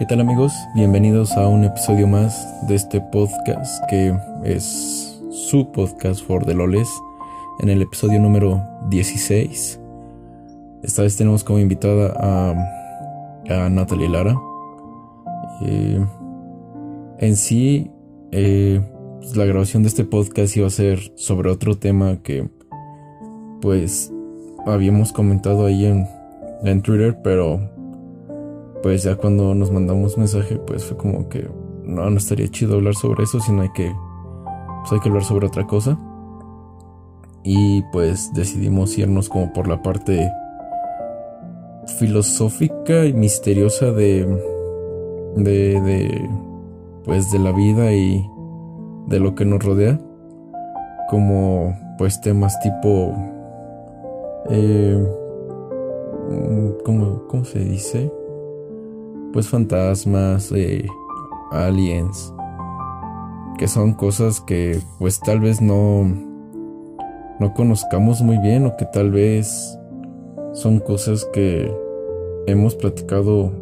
¿Qué tal amigos? Bienvenidos a un episodio más de este podcast que es su podcast for the loles en el episodio número 16. Esta vez tenemos como invitada a, a Natalie Lara. Eh, en sí, eh, pues, la grabación de este podcast iba a ser sobre otro tema que pues habíamos comentado ahí en, en Twitter, pero pues ya cuando nos mandamos mensaje, pues fue como que no, no estaría chido hablar sobre eso, sino hay que, pues hay que hablar sobre otra cosa. Y pues decidimos irnos como por la parte filosófica y misteriosa de, de, de, pues de la vida y de lo que nos rodea. Como pues temas tipo, eh, ¿cómo, ¿cómo se dice? Pues fantasmas, eh, aliens, que son cosas que pues tal vez no, no conozcamos muy bien o que tal vez son cosas que hemos platicado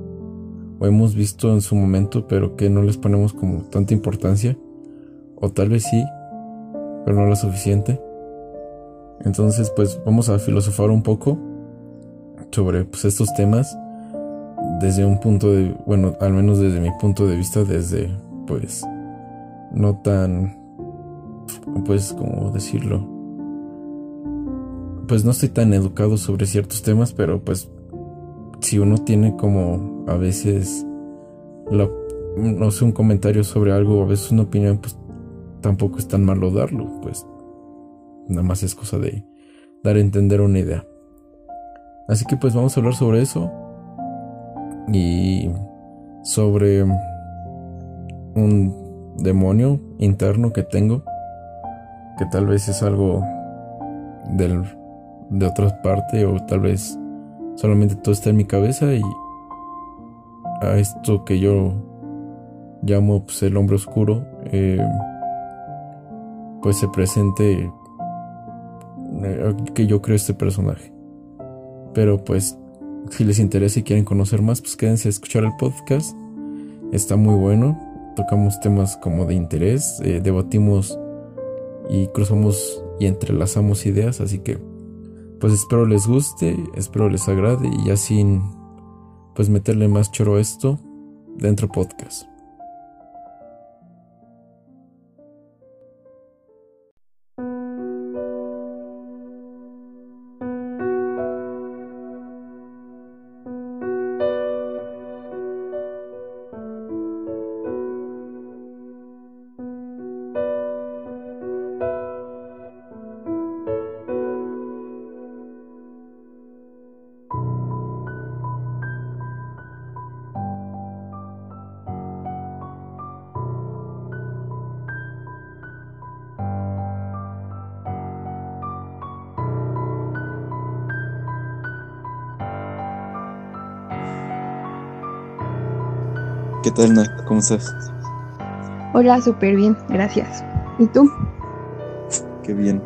o hemos visto en su momento pero que no les ponemos como tanta importancia o tal vez sí, pero no lo suficiente. Entonces pues vamos a filosofar un poco sobre pues, estos temas desde un punto de, bueno, al menos desde mi punto de vista, desde, pues, no tan, pues, como decirlo? Pues no estoy tan educado sobre ciertos temas, pero pues, si uno tiene como a veces, no sé, un comentario sobre algo, a veces una opinión, pues, tampoco es tan malo darlo, pues, nada más es cosa de dar a entender una idea. Así que pues vamos a hablar sobre eso y sobre un demonio interno que tengo, que tal vez es algo del, de otra parte o tal vez solamente todo está en mi cabeza y a esto que yo llamo pues, el hombre oscuro, eh, pues se presente eh, que yo creo este personaje. Pero pues si les interesa y quieren conocer más, pues quédense a escuchar el podcast. Está muy bueno. Tocamos temas como de interés, eh, debatimos y cruzamos y entrelazamos ideas. Así que, pues espero les guste, espero les agrade y ya sin, pues meterle más choro a esto dentro podcast. Tal, Nat? ¿Cómo estás? Hola, súper bien, gracias. ¿Y tú? Qué bien.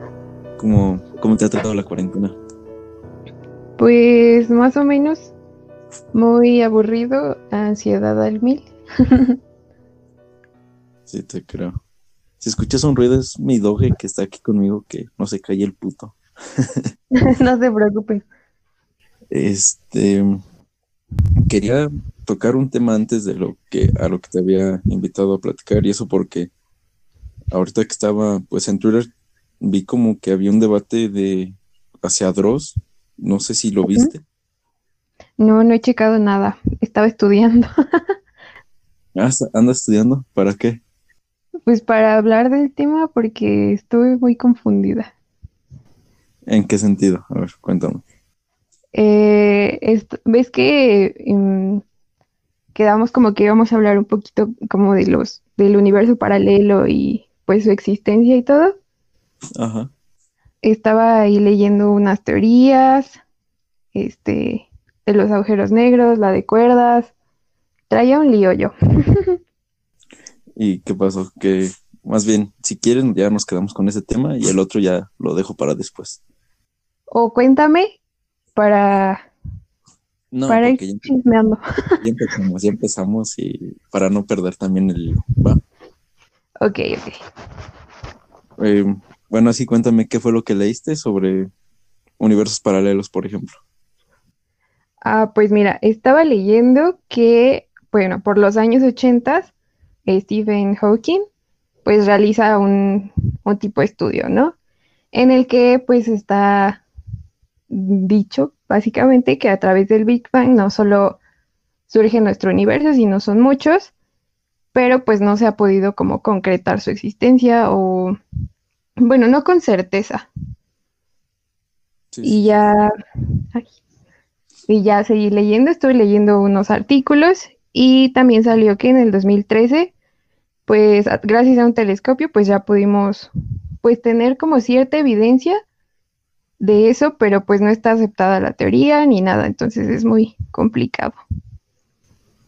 ¿Cómo, ¿Cómo te ha tratado la cuarentena? Pues más o menos muy aburrido, ansiedad al mil. sí, te creo. Si escuchas un ruido es mi doge que está aquí conmigo que no se cae el puto. no se preocupe. Este quería tocar un tema antes de lo que a lo que te había invitado a platicar y eso porque ahorita que estaba pues en Twitter vi como que había un debate de hacia Dross, no sé si lo viste. No, no he checado nada, estaba estudiando. ah, anda estudiando, ¿para qué? Pues para hablar del tema porque estuve muy confundida. ¿En qué sentido? A ver, cuéntame. Eh, ¿Ves que em, quedamos como que íbamos a hablar un poquito como de los del universo paralelo y pues su existencia y todo? Ajá. Estaba ahí leyendo unas teorías, este, de los agujeros negros, la de cuerdas. Traía un lío yo. ¿Y qué pasó? Que más bien, si quieren, ya nos quedamos con ese tema y el otro ya lo dejo para después. O cuéntame para No, para ir ya, chismeando. ya empezamos, ya empezamos y para no perder también el hilo, va. Ok, ok. Eh, bueno, así cuéntame qué fue lo que leíste sobre universos paralelos, por ejemplo. Ah, pues mira, estaba leyendo que, bueno, por los años 80, Stephen Hawking, pues realiza un, un tipo de estudio, ¿no? En el que pues está dicho básicamente que a través del Big Bang no solo surge nuestro universo, sino son muchos, pero pues no se ha podido como concretar su existencia o, bueno, no con certeza. Sí, Y ya, ay, y ya seguí leyendo, estoy leyendo unos artículos y también salió que en el 2013, pues gracias a un telescopio, pues ya pudimos pues tener como cierta evidencia de eso, pero pues no está aceptada la teoría ni nada, entonces es muy complicado.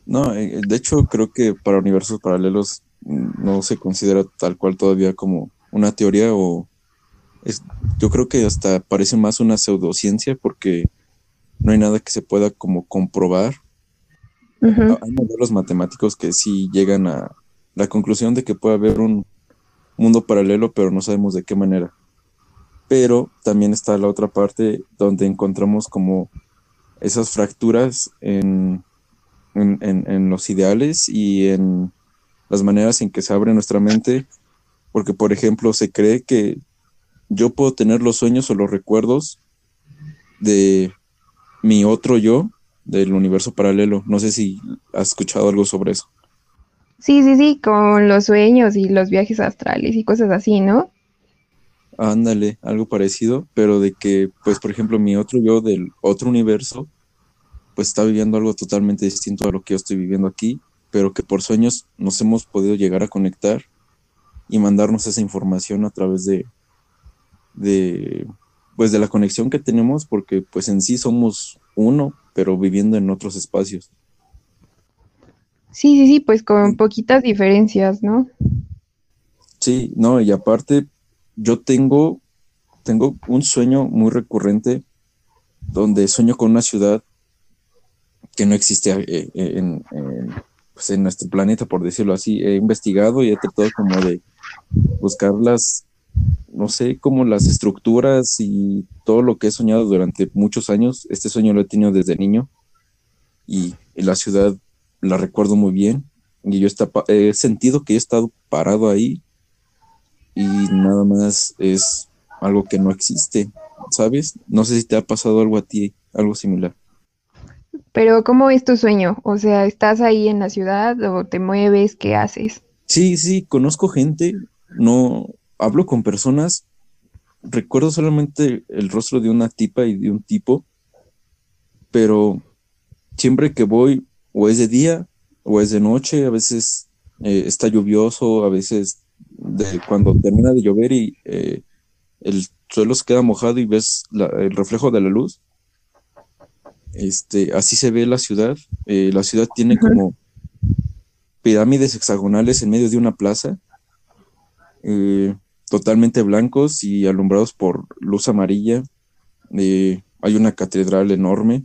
No, eh, de hecho creo que para universos paralelos mm, no se considera tal cual todavía como una teoría o es, yo creo que hasta parece más una pseudociencia porque no hay nada que se pueda como comprobar. Hay modelos matemáticos que sí llegan a la conclusión de que puede haber un mundo paralelo, pero no sabemos de qué manera. Pero también está la otra parte donde encontramos como esas fracturas en, en, en- los ideales y en las maneras en que se abre nuestra mente. Porque, por ejemplo, se cree que yo puedo tener los sueños o los recuerdos de mi otro yo del universo paralelo. No sé si has escuchado algo sobre eso. Sí, sí, sí, con los sueños y los viajes astrales y cosas así, ¿no? Ándale, algo parecido, pero de que, pues, por ejemplo, mi otro yo del otro universo, pues está viviendo algo totalmente distinto a lo que yo estoy viviendo aquí, pero que por sueños nos hemos podido llegar a conectar y mandarnos esa información a través de, de, pues, de la conexión que tenemos, porque, pues, en sí somos uno, pero viviendo en otros espacios. Sí, sí, sí, pues con poquitas diferencias, ¿no? Sí, no, y aparte, yo tengo, tengo un sueño muy recurrente donde sueño con una ciudad que no existe eh, eh, en, pues, en nuestro planeta, por decirlo así. He investigado y he tratado como de buscar las, no sé, como las estructuras y todo lo que he soñado durante muchos años. Este sueño lo he tenido desde niño y, la ciudad la recuerdo muy bien. Y yo he sentido que he estado parado ahí y nada más es algo que no existe, ¿sabes? No sé si te ha pasado algo a ti, algo similar. Pero ¿cómo es tu sueño? O sea, ¿estás ahí en la ciudad o te mueves? ¿Qué haces? Sí, sí, conozco gente, no hablo con personas, recuerdo solamente el rostro de una tipa y de un tipo, pero siempre que voy o es de día o es de noche, a veces eh, está lluvioso, a veces de cuando termina de llover y eh, el suelo se queda mojado y ves la- el reflejo de la luz. Este, así se ve la ciudad. Eh, la ciudad tiene como pirámides hexagonales en medio de una plaza, eh, totalmente blancos y alumbrados por luz amarilla. Eh, hay una catedral enorme,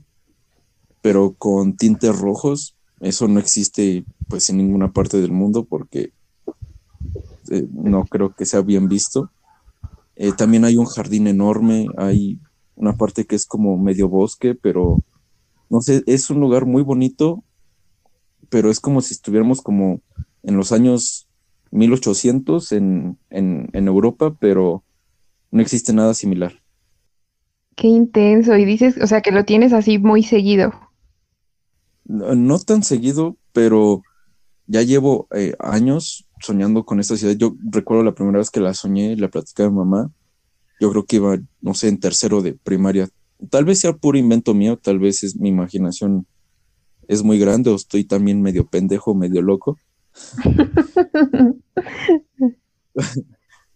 pero con tintes rojos. Eso no existe pues en ninguna parte del mundo porque eh, no creo que sea bien visto. Eh, también hay un jardín enorme, hay una parte que es como medio bosque, pero no sé, es un lugar muy bonito, pero es como si estuviéramos como en los años 1800 en, en, en Europa, pero no existe nada similar. Qué intenso. Y dices, o sea, que lo tienes así muy seguido. No, no tan seguido, pero ya llevo eh, años soñando con esta ciudad. Yo recuerdo la primera vez que la soñé, la platicé mi mamá. Yo creo que iba, no sé, en tercero de primaria. Tal vez sea puro invento mío, tal vez es mi imaginación es muy grande o estoy también medio pendejo, medio loco.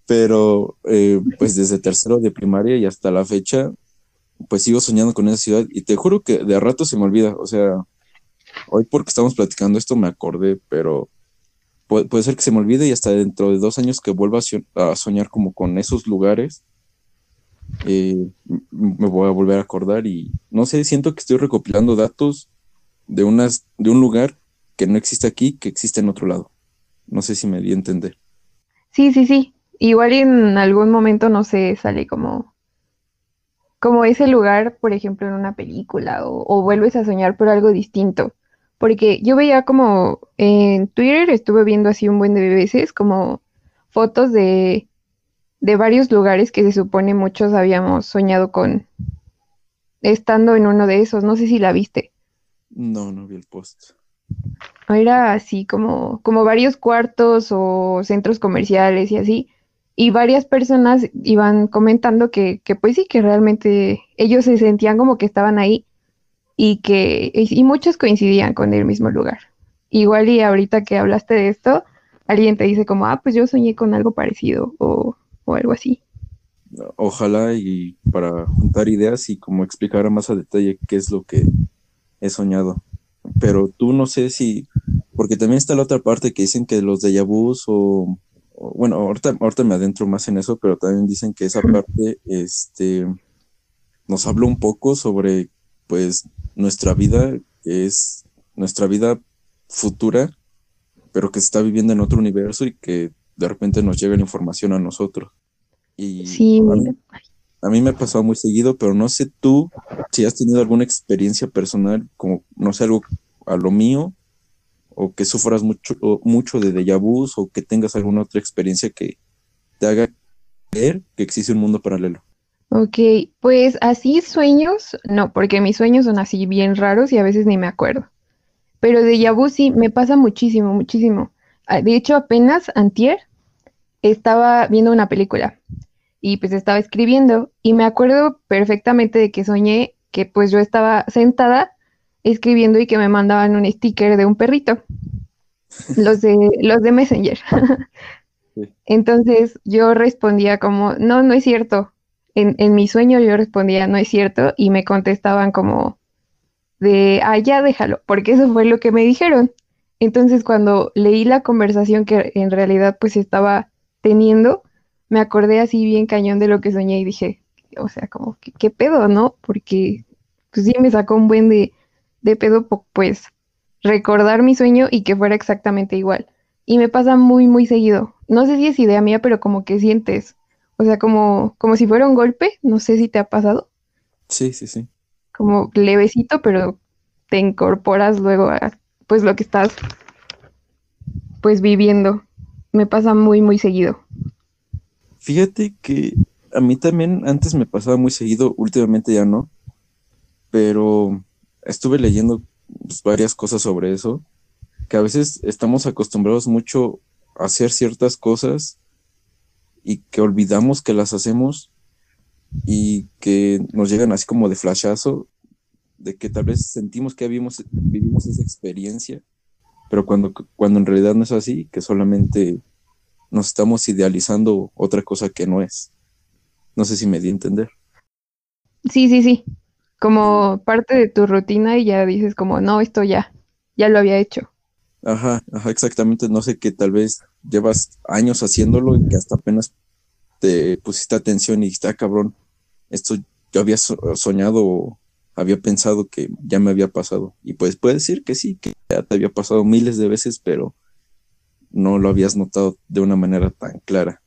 Pero eh, pues desde tercero de primaria y hasta la fecha, pues sigo soñando con esa ciudad y te juro que de a rato se me olvida. O sea, hoy porque estamos platicando esto me acordé, pero puede, ser que se me olvide y hasta dentro de dos años que vuelva a, so- a soñar como con esos lugares, eh, me voy a volver a acordar y no sé, siento que estoy recopilando datos de, unas, de un lugar que no existe aquí, que existe en otro lado. No sé si me di a entender. Sí, sí, sí. Igual en algún momento, no sé, sale como, como ese lugar, por ejemplo, en una película o vuelves a soñar por algo distinto. Porque yo veía como en Twitter, estuve viendo así un buen de veces, como fotos de, de varios lugares que se supone muchos habíamos soñado con estando en uno de esos. No sé si la viste. No, no vi el post. Era así como, como varios cuartos o centros comerciales y así. Y varias personas iban comentando que, que pues sí, que realmente ellos se sentían como que estaban ahí y que y muchos coincidían con el mismo lugar. Igual y ahorita que hablaste de esto, alguien te dice como, ah, pues yo soñé con algo parecido o, o algo así. Ojalá y para juntar ideas y como explicar más a detalle qué es lo que he soñado pero tú no sé si, porque también está la otra parte que dicen que los de vus o, bueno, ahorita, ahorita me adentro más en eso, pero también dicen que esa parte, este, nos habla un poco sobre, pues, nuestra vida, es nuestra vida futura, pero que se está viviendo en otro universo y que de repente nos llega la información a nosotros. Y sí, a mí me ha pasado muy seguido, pero no sé tú si has tenido alguna experiencia personal, como, no sé, algo a lo mío, o que sufras mucho, mucho de déjà vu, o que tengas alguna otra experiencia que te haga creer que existe un mundo paralelo. Ok, pues así sueños, no, porque mis sueños son así bien raros y a veces ni me acuerdo. Pero de vu sí, me pasa muchísimo, muchísimo. Ah, de hecho, apenas antier estaba viendo una película y pues estaba escribiendo y me acuerdo perfectamente de que soñé que pues yo estaba sentada escribiendo y que me mandaban un sticker de un perrito, los de, los de Messenger. Entonces yo respondía como, no, no es cierto. En, en, mi sueño yo respondía, no es cierto, y me contestaban como de, ah, ya déjalo, porque eso fue lo que me dijeron. Entonces cuando leí la conversación que en realidad pues estaba teniendo, me acordé así bien cañón de lo que soñé y dije, o sea, como, ¿qué, pedo, no? Porque pues sí me sacó un buen de, de pedo, pues, recordar mi sueño y que fuera exactamente igual. Y me pasa muy, muy seguido. No sé si es idea mía, pero como que sientes, o sea, como, como si fuera un golpe, no sé si te ha pasado. Sí, sí, sí. Como levecito, pero te incorporas luego a, pues, lo que estás, pues, viviendo. Me pasa muy, muy seguido. Fíjate que a mí también antes me pasaba muy seguido, últimamente ya no, pero estuve leyendo pues, varias cosas sobre eso, que a veces estamos acostumbrados mucho a hacer ciertas cosas y que olvidamos que las hacemos y que nos llegan así como de flashazo, de que tal vez sentimos que vivimos, vivimos esa experiencia, pero cuando, cuando en realidad no es así, que solamente nos estamos idealizando otra cosa que no es. No sé si me di a entender. Sí, sí, sí. Como parte de tu rutina y ya dices como, no, esto ya, ya lo había hecho. Ajá, ajá, exactamente. No sé que tal vez llevas años haciéndolo y que hasta apenas te pusiste atención y dijiste, ah, cabrón, esto yo había soñado había pensado que ya me había pasado. Y pues puede decir que sí, que ya te había pasado miles de veces, pero no lo habías notado de una manera tan clara.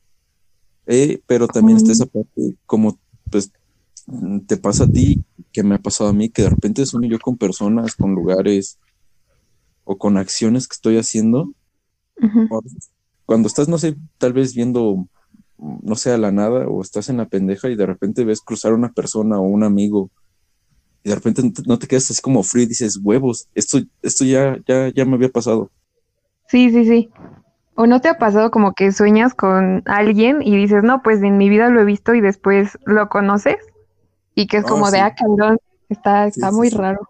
Eh, pero también está esa parte, como pues te pasa a ti, que me ha pasado a mí, que de repente sueño yo con personas, con lugares o con acciones que estoy haciendo. Cuando estás, no sé, tal vez viendo, no sé, a la nada, o estás en la pendeja y de repente ves cruzar una persona o un amigo, y de repente no te quedas así como frío y dices, huevos, esto, esto ya, ya, ya me había pasado. Sí, sí, sí. ¿O no te ha pasado como que sueñas con alguien y dices, no, pues en mi vida lo he visto y después lo conoces? Y que es como de, ah, cabrón, está, está muy raro.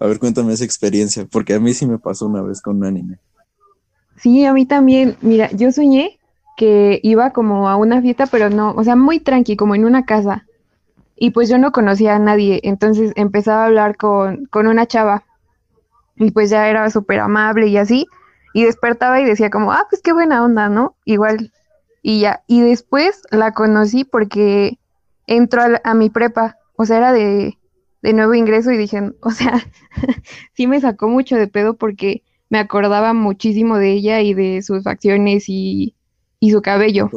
A ver, cuéntame esa experiencia, porque a mí sí me pasó una vez con un anime. Sí, a mí también. Mira, yo soñé que iba como a una fiesta, pero no, o sea, muy tranqui, como en una casa. Y pues yo no conocía a nadie, entonces empezaba a hablar con, con una chava y pues ya era súper amable y así, y despertaba y decía como, ah, pues qué buena onda, ¿no? Igual, y ya, y después la conocí porque entro a, mi prepa, o sea, era de, de nuevo ingreso y dije, o sea, sí me sacó mucho de pedo porque me acordaba muchísimo de ella y de sus facciones y, y su cabello.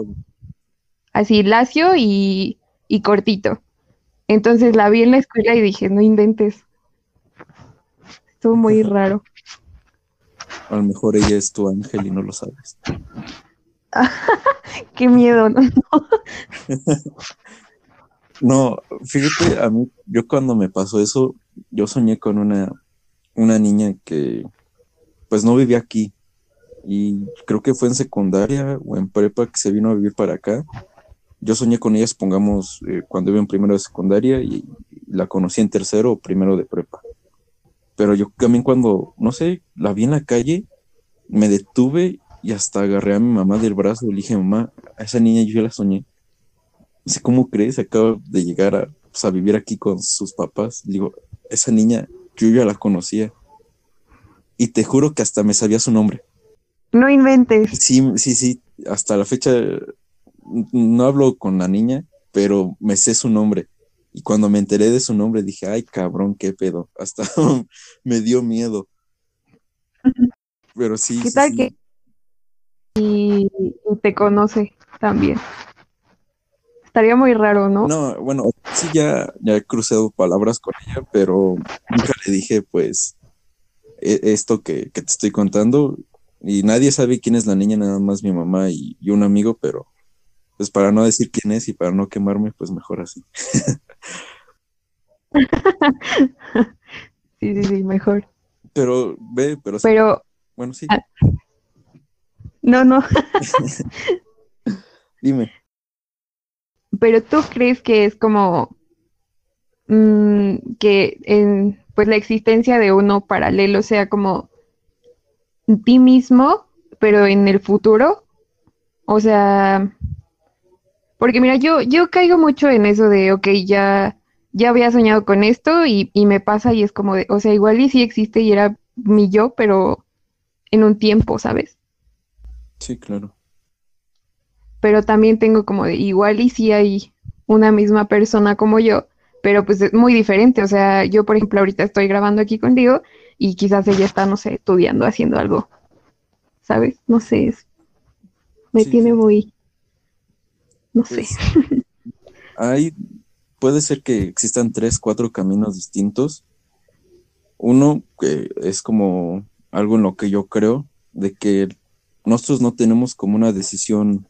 Así, lacio y, y cortito. Entonces la vi en la escuela y dije, no inventes. Estuvo muy raro. A lo mejor ella es tu ángel y no lo sabes. Qué miedo, ¿no? no, fíjate, a mí, yo cuando me pasó eso, yo soñé con una, una niña que pues no vivía aquí. Y creo que fue en secundaria o en prepa que se vino a vivir para acá. Yo soñé con ella, supongamos, eh, cuando iba en primero de secundaria y la conocí en tercero o primero de prepa. Pero yo también cuando, no sé, la vi en la calle, me detuve y hasta agarré a mi mamá del brazo y le dije, mamá, a esa niña yo ya la soñé. Dice, ¿cómo crees? Acaba de llegar a, pues, a vivir aquí con sus papás. digo, esa niña yo ya la conocía. Y te juro que hasta me sabía su nombre. No inventes. Sí, sí, sí. Hasta la fecha no hablo con la niña, pero me sé su nombre. Y cuando me enteré de su nombre dije, ay cabrón, qué pedo. Hasta me dio miedo. Pero sí. ¿Qué tal que y, te conoce también? Estaría muy raro, ¿no? No, bueno, sí ya, ya he cruzado palabras con ella, pero nunca le dije, pues, esto que, te estoy contando. Y nadie sabe quién es la niña, nada más mi mamá y, y un amigo, pero pues para no decir quién es y para no quemarme, pues mejor así. sí, sí, sí, mejor. Pero, ve, pero... Pero... Bueno, sí. Ah, no, no. Dime. Pero tú crees que es como mm, que en pues la existencia de uno paralelo sea como ti mismo, pero en el futuro. O sea, porque mira, yo, yo caigo mucho en eso de, ok, ya, ya había soñado con esto y, me pasa y es como de, o sea, igual y sí existe y era mi yo, pero en un tiempo, ¿sabes? Sí, claro. Pero también tengo como de, igual y sí hay una misma persona como yo, pero pues es muy diferente. O sea, yo, por ejemplo, ahorita estoy grabando aquí contigo y quizás ella está, no sé, estudiando, haciendo algo, ¿sabes? No sé, me tiene muy no sé. Pues, hay, puede ser que existan tres, cuatro caminos distintos. Uno que es como algo en lo que yo creo, de que nosotros no tenemos como una decisión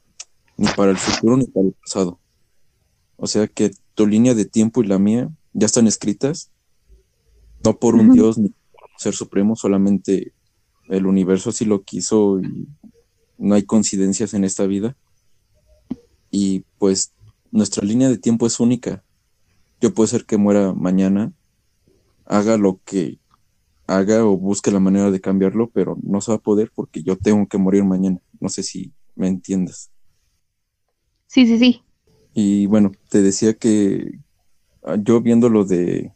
ni para el futuro ni para el pasado. O sea que tu línea de tiempo y la mía ya están escritas, no por un Dios ni por un ser supremo, solamente el universo así lo quiso y no hay coincidencias en esta vida y pues nuestra línea de tiempo es única. Yo puedo ser que muera mañana, haga lo que haga o busque la manera de cambiarlo, pero no se va a poder porque yo tengo que morir mañana. No sé si me entiendes. Sí, sí, sí. Y bueno, te decía que ah, yo viéndolo de,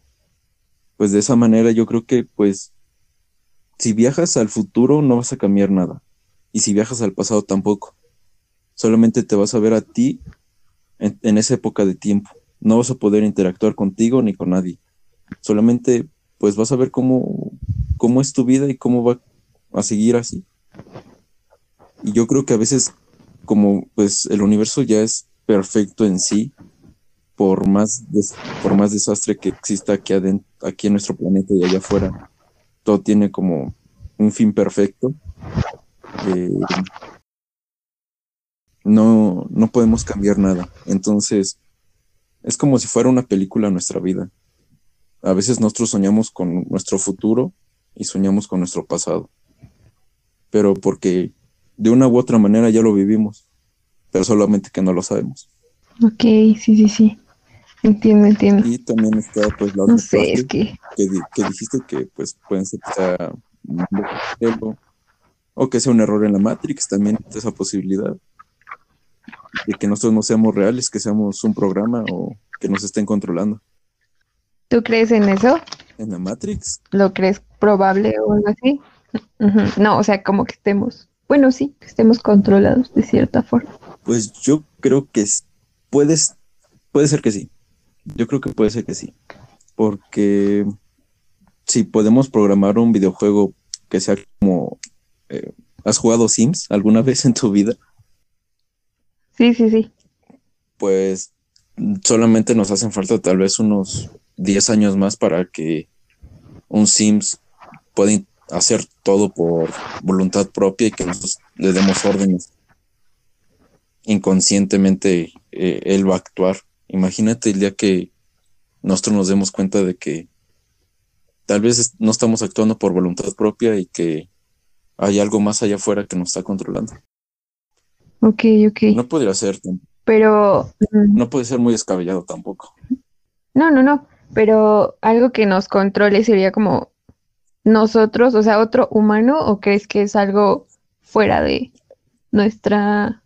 pues de esa manera, yo creo que pues si viajas al futuro no vas a cambiar nada. Y si viajas al pasado tampoco solamente te vas a ver a ti en, esa época de tiempo. No vas a poder interactuar contigo ni con nadie. Solamente pues vas a ver cómo, cómo es tu vida y cómo va a seguir así. Y yo creo que a veces como pues el universo ya es perfecto en sí, por más, por más desastre que exista aquí, aquí en nuestro planeta y allá afuera, todo tiene como un fin perfecto. Eh, no, no podemos cambiar nada. Entonces, es como si fuera una película nuestra vida. A veces nosotros soñamos con nuestro futuro y soñamos con nuestro pasado. Pero porque de una u otra manera ya lo vivimos, pero solamente que no lo sabemos. Ok, sí, sí, sí. Entiendo, entiendo. Y también está pues la no sé, es que... que... dijiste que pues pueden ser que sea o que sea un error en la Matrix, también esa posibilidad de que nosotros no seamos reales, que seamos un programa o que nos estén controlando. ¿Tú crees en eso? ¿En la Matrix? ¿Lo crees probable o algo así? No, o sea, como que estemos, bueno, sí, que estemos controlados de cierta forma. Pues yo creo que puedes, puede ser que sí. Yo creo que puede ser que sí. Porque si podemos programar un videojuego que sea como... Eh, ¿Has jugado Sims alguna vez en tu vida? Sí, sí, sí. Pues solamente nos hacen falta tal vez unos 10 años más para que un Sims pueda hacer todo por voluntad propia y que nosotros le demos órdenes. Inconscientemente eh, él va a actuar. Imagínate el día que nosotros nos demos cuenta de que tal vez no estamos actuando por voluntad propia y que hay algo más allá afuera que nos está controlando. Ok, ok. No podría ser. Pero. Mm. No puede ser muy descabellado tampoco. No, no, no. Pero algo que nos controle sería como nosotros, o sea, otro humano, o crees que es algo fuera de nuestra,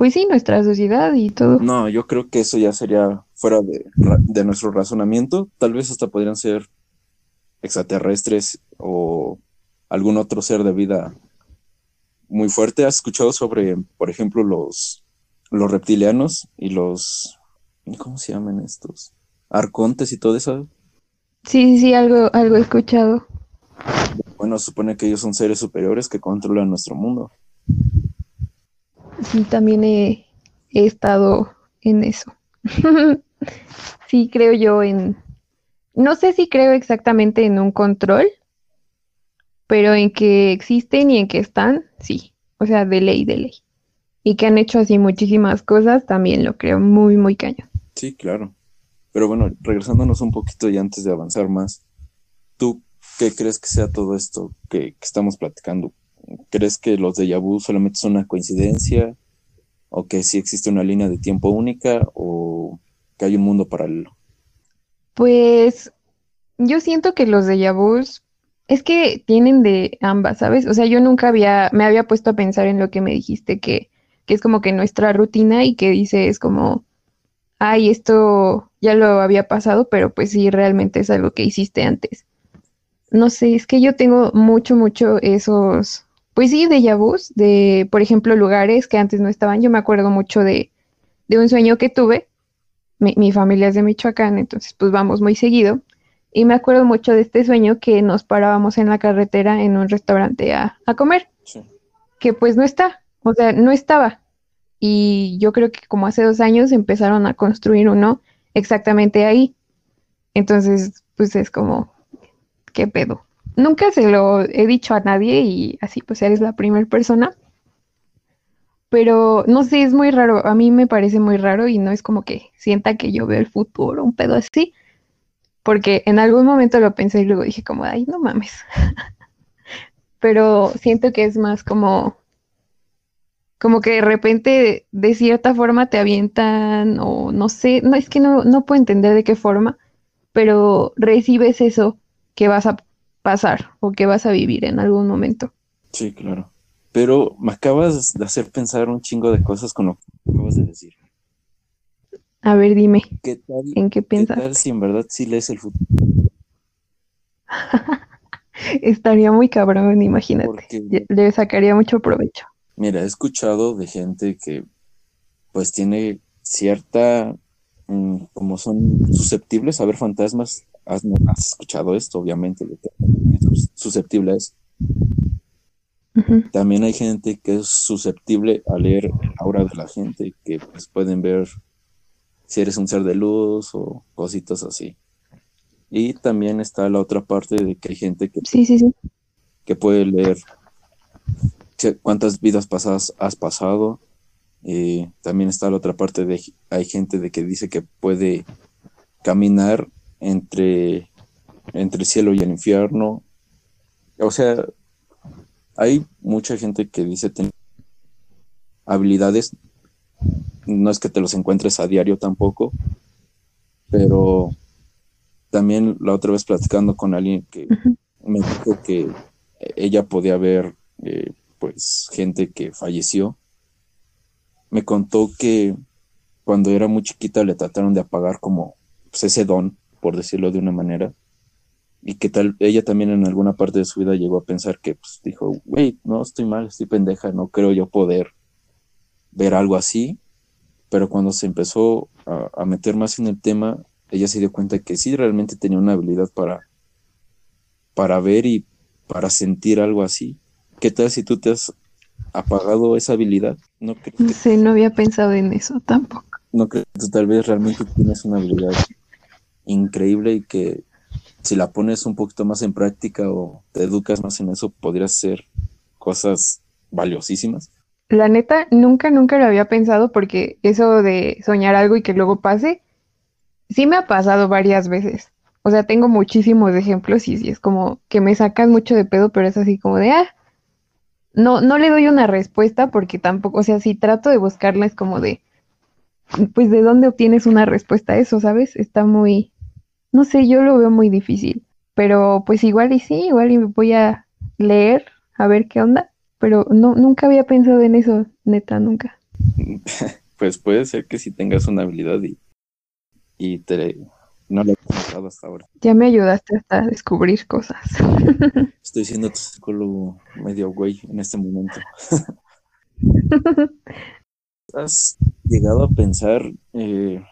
pues sí, nuestra sociedad y todo? No, yo creo que eso ya sería fuera de, de nuestro razonamiento. Tal vez hasta podrían ser extraterrestres o algún otro ser de vida muy fuerte. ¿Has escuchado sobre, por ejemplo, los, los reptilianos y los, ¿cómo se llaman estos? Arcontes y todo eso. Sí, sí, algo, algo he escuchado. Bueno, supone que ellos son seres superiores que controlan nuestro mundo. Sí, también he, estado en eso. sí, creo yo en... No sé si creo exactamente en un control, pero en que existen y en que están, sí. O sea, de ley, de ley. Y que han hecho así muchísimas cosas, también lo creo muy, muy cañón. Sí, claro. Pero bueno, regresándonos un poquito y antes de avanzar más, ¿tú ¿Qué crees que sea todo esto que, estamos platicando? ¿Crees que los de Yabu solamente son una coincidencia? ¿O que sí existe una línea de tiempo única? ¿O que hay un mundo paralelo? Pues yo siento que los de Yabu es que tienen de ambas, ¿sabes? O sea, yo nunca había, me había puesto a pensar en lo que me dijiste, que, que es como que nuestra rutina y que dice es como, ay, esto ya lo había pasado, pero pues sí, realmente es algo que hiciste antes no sé, es que yo tengo mucho, mucho esos, pues sí, de vus, de, por ejemplo, lugares que antes no estaban. Yo me acuerdo mucho de, de un sueño que tuve. Mi, familia es de Michoacán, entonces pues vamos muy seguido. Y me acuerdo mucho de este sueño que nos parábamos en la carretera en un restaurante a, a comer. Que pues no está, o sea, no estaba. Y yo creo que como hace dos años empezaron a construir uno exactamente ahí. Entonces, pues es como, ¿qué pedo? Nunca se lo he dicho a nadie y así pues eres la primera persona. Pero no sé, es muy raro. A mí me parece muy raro y no es como que sienta que yo veo el futuro, un pedo así. Porque en algún momento lo pensé y luego dije como, ay, no mames. Pero siento que es más como, como que de repente de cierta forma te avientan o no sé, no es que no, no puedo entender de qué forma, pero recibes eso que vas a pasar o que vas a vivir en algún momento. Sí, claro. Pero me acabas de hacer pensar un chingo de cosas con lo que acabas de decir. A ver, dime. ¿Qué tal, ¿En qué piensas? ¿Qué tal si en verdad sí lees el futuro? Estaría muy cabrón, imagínate. Le sacaría mucho provecho. Mira, he escuchado de gente que pues tiene cierta, mm, como son susceptibles a ver fantasmas has, escuchado esto, obviamente, susceptible a eso. También hay gente que es susceptible a leer el aura de la gente, que pues pueden ver si eres un ser de luz o cositas así. Y también está la otra parte de que hay gente que, que puede leer cuántas vidas pasadas has pasado. y también está la otra parte de hay gente de que dice que puede caminar entre, entre el cielo y el infierno. O sea, hay mucha gente que dice tener habilidades, no es que te los encuentres a diario tampoco, pero también la otra vez platicando con alguien que me dijo que ella podía ver eh, pues gente que falleció, me contó que cuando era muy chiquita le trataron de apagar como pues, ese don por decirlo de una manera, y que tal, ella también en alguna parte de su vida llegó a pensar que, pues, dijo, güey, no, estoy mal, estoy pendeja, no creo yo poder ver algo así, pero cuando se empezó a, meter más en el tema, ella se dio cuenta que sí realmente tenía una habilidad para, para ver y para sentir algo así. ¿Qué tal si tú te has apagado esa habilidad? No, sé, no había pensado en eso tampoco. No creo que tú tal vez realmente tienes una habilidad increíble y que si la pones un poquito más en práctica o te educas más en eso, podrías hacer cosas valiosísimas. La neta, nunca, nunca lo había pensado porque eso de soñar algo y que luego pase, sí me ha pasado varias veces. O sea, tengo muchísimos ejemplos y sí es como que me sacan mucho de pedo, pero es así como de, ah, no, no le doy una respuesta porque tampoco, o sea, si trato de buscarla es como de, pues de dónde obtienes una respuesta a eso, ¿sabes? Está muy, no sé, yo lo veo muy difícil, pero pues igual y sí, igual y voy a leer a ver qué onda, pero no, nunca había pensado en eso, neta, nunca. Pues puede ser que si tengas una habilidad y, y te, no lo he pensado hasta ahora. Ya me ayudaste hasta a descubrir cosas. Estoy siendo tu psicólogo medio güey en este momento. ¿Has llegado a pensar, eh,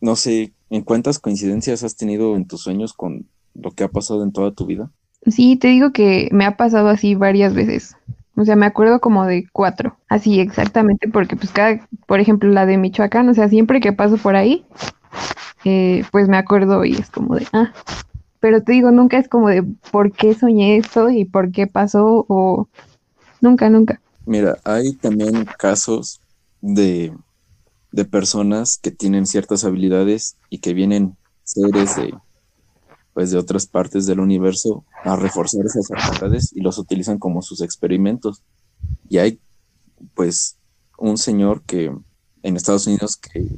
no sé, en cuántas coincidencias has tenido en tus sueños con lo que ha pasado en toda tu vida? Sí, te digo que me ha pasado así varias veces. O sea, me acuerdo como de cuatro. Así exactamente, porque pues cada, por ejemplo, la de Michoacán, o sea, siempre que paso por ahí, eh, pues me acuerdo y es como de, ah, pero te digo, nunca es como de por qué soñé esto y por qué pasó o nunca, nunca. Mira, hay también casos de, de personas que tienen ciertas habilidades y que vienen seres de pues de otras partes del universo a reforzar esas habilidades y los utilizan como sus experimentos. Y hay pues un señor que en Estados Unidos que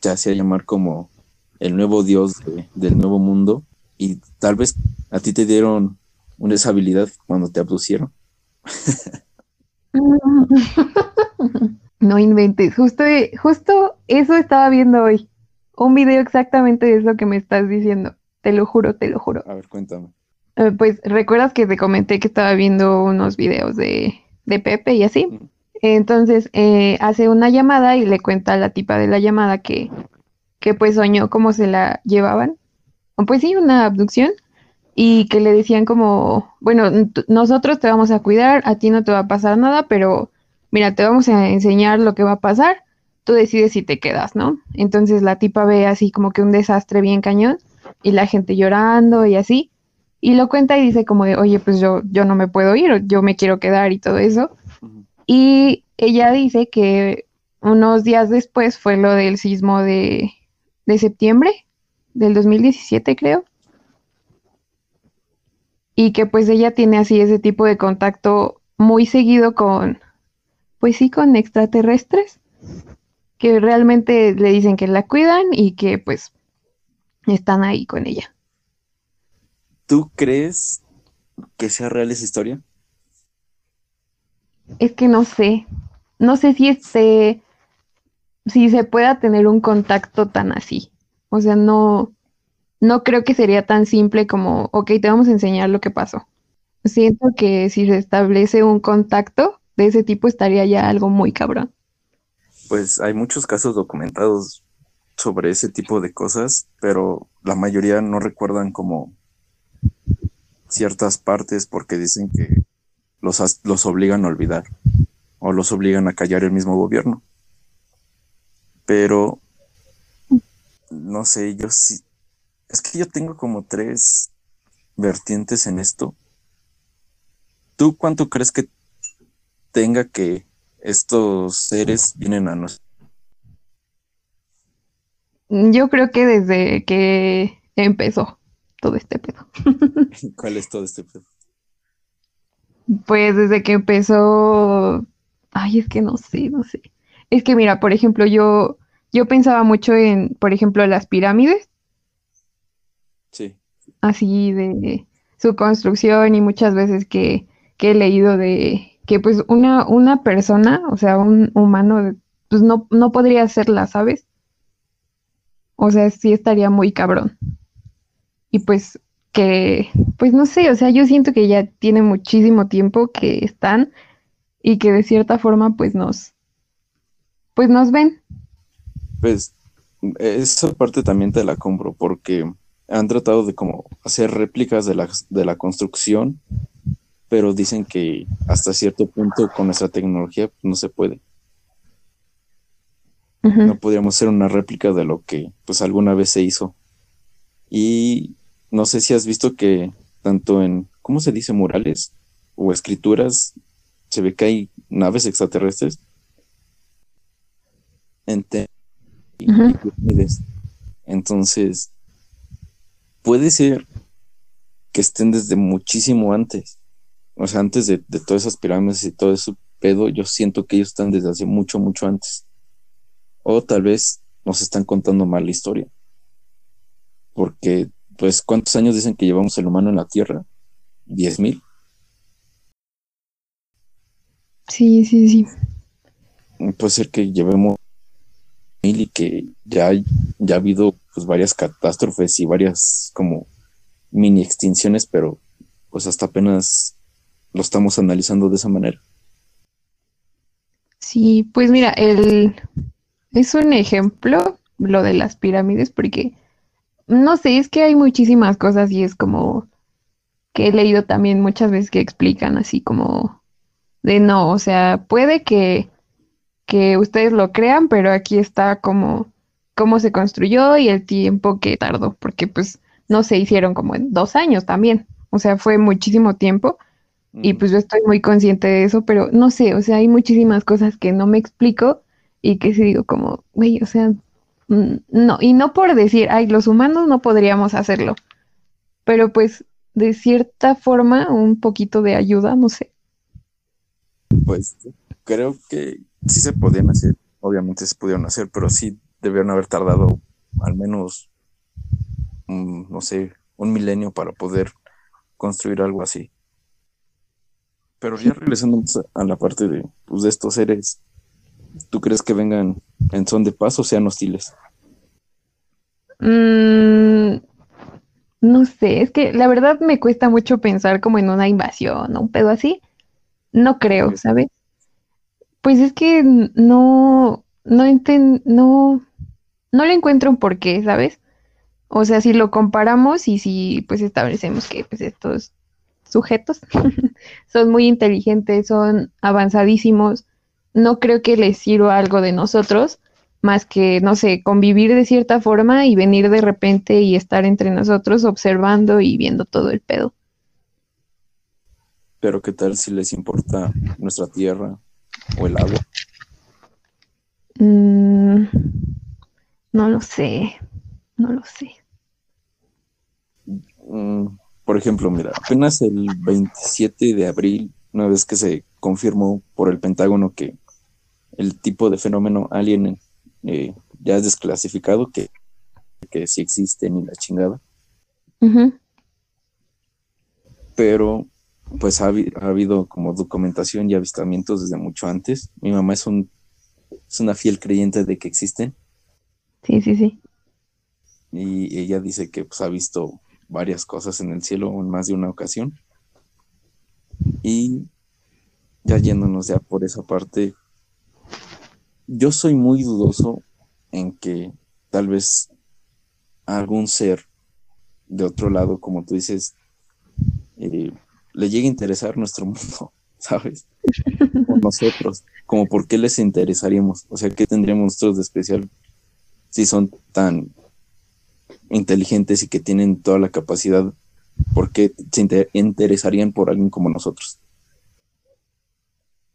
se hacía llamar como el nuevo dios del nuevo mundo y tal vez a ti te dieron una esa habilidad cuando te abducieron. no inventes, justo, justo eso estaba viendo hoy. Un video exactamente de eso que me estás diciendo. Te lo juro, te lo juro. A ver, cuéntame. Eh, pues, ¿recuerdas que te comenté que estaba viendo unos videos de, Pepe y así? Entonces, eh, hace una llamada y le cuenta a la tipa de la llamada que, que pues soñó cómo se la llevaban. Pues sí, una abducción. Y que le decían como, bueno, nosotros te vamos a cuidar, a ti no te va a pasar nada, pero mira, te vamos a enseñar lo que va a pasar, tú decides si te quedas, ¿no? Entonces la tipa ve así como que un desastre bien cañón y la gente llorando y así. Y lo cuenta y dice como de, oye, pues yo, yo no me puedo ir, yo me quiero quedar y todo eso. Y ella dice que unos días después fue lo del sismo de, de septiembre del 2017, creo. Y que pues ella tiene así ese tipo de contacto muy seguido con, pues sí, con extraterrestres, que realmente le dicen que la cuidan y que pues están ahí con ella. ¿Tú crees que sea real esa historia? Es que no sé. No sé si este si se pueda tener un contacto tan así. O sea, no no creo que sería tan simple como, ok, te vamos a enseñar lo que pasó. Siento que si se establece un contacto de ese tipo estaría ya algo muy cabrón. Pues hay muchos casos documentados sobre ese tipo de cosas, pero la mayoría no recuerdan como ciertas partes porque dicen que los, los obligan a olvidar o los obligan a callar el mismo gobierno. Pero, no sé, yo sí, es que yo tengo como tres vertientes en esto. ¿Tú cuánto crees que tenga que estos seres vienen a nosotros? Yo creo que desde que empezó todo este pedo. ¿Cuál es todo este pedo? Pues desde que empezó, ay, es que no sé, no sé. Es que mira, por ejemplo, yo, yo pensaba mucho en, por ejemplo, las pirámides. Sí. Así de su construcción y muchas veces que, que he leído de que pues una, una persona, o sea, un humano, pues no, no podría hacerla, ¿sabes? O sea, sí estaría muy cabrón. Y pues que, pues no sé, o sea, yo siento que ya tiene muchísimo tiempo que están y que de cierta forma pues nos, pues nos ven. Pues esa parte también te la compro porque han tratado de como hacer réplicas de la, de la construcción, pero dicen que hasta cierto punto con nuestra tecnología no se puede. No podríamos hacer una réplica de lo que pues alguna vez se hizo. Y no sé si has visto que tanto en, ¿cómo se dice? Murales o escrituras, se ve que hay naves extraterrestres. Entonces, puede ser que estén desde muchísimo antes. O sea, antes de, de todas esas pirámides y todo ese pedo, yo siento que ellos están desde hace mucho, mucho antes. O tal vez nos están contando mal la historia. Porque, pues, ¿cuántos años dicen que llevamos el humano en la Tierra? ¿Diez mil? Sí, sí, sí. Puede ser que llevemos mil y que ya, ya ha habido pues varias catástrofes y varias como mini extinciones, pero pues hasta apenas lo estamos analizando de esa manera. Sí, pues mira, el es un ejemplo lo de las pirámides porque no sé, es que hay muchísimas cosas y es como que he leído también muchas veces que explican así como de no, o sea, puede que, que ustedes lo crean, pero aquí está como cómo se construyó y el tiempo que tardó, porque pues no se hicieron como en dos años también, o sea, fue muchísimo tiempo y pues yo estoy muy consciente de eso, pero no sé, o sea, hay muchísimas cosas que no me explico y que sí digo como, güey, o sea, mm, no, y no por decir, ay, los humanos no podríamos hacerlo, pero pues de cierta forma un poquito de ayuda, no sé. Pues creo que sí se podían hacer, obviamente se pudieron hacer, pero sí debieron haber tardado al menos, no sé, un milenio para poder construir algo así. Pero ya regresando a la parte de, pues, de estos seres, ¿tú crees que vengan en son de paz o sean hostiles? Mm, no sé, es que la verdad me cuesta mucho pensar como en una invasión o un pedo así. No creo, ¿sabes? Pues es que no, no, no, no le encuentro un porqué, ¿sabes? O sea, si lo comparamos y si pues establecemos que pues estos sujetos son muy inteligentes, son avanzadísimos, no creo que les sirva algo de nosotros más que, no sé, convivir de cierta forma y venir de repente y estar entre nosotros observando y viendo todo el pedo. Pero ¿qué tal si les importa nuestra tierra o el agua? Mm, no lo sé, no lo sé. Mm, por ejemplo, mira, apenas el 27 de abril, una vez que se confirmó por el Pentágono que el tipo de fenómeno alien eh, ya es desclasificado, que, que sí existe ni la chingada. Pero pues ha, habido como documentación y avistamientos desde mucho antes. Mi mamá es, un, es una fiel creyente de que existen. Sí, sí, sí. Y ella dice que pues, ha visto varias cosas en el cielo en más de una ocasión. Y ya yéndonos ya por esa parte, yo soy muy dudoso en que tal vez algún ser de otro lado, como tú dices, eh, le llegue a interesar nuestro mundo, ¿sabes? O nosotros, como por qué les interesaríamos, o sea, ¿qué tendríamos nosotros de especial si son tan inteligentes y que tienen toda la capacidad, ¿por qué se interesarían por alguien como nosotros?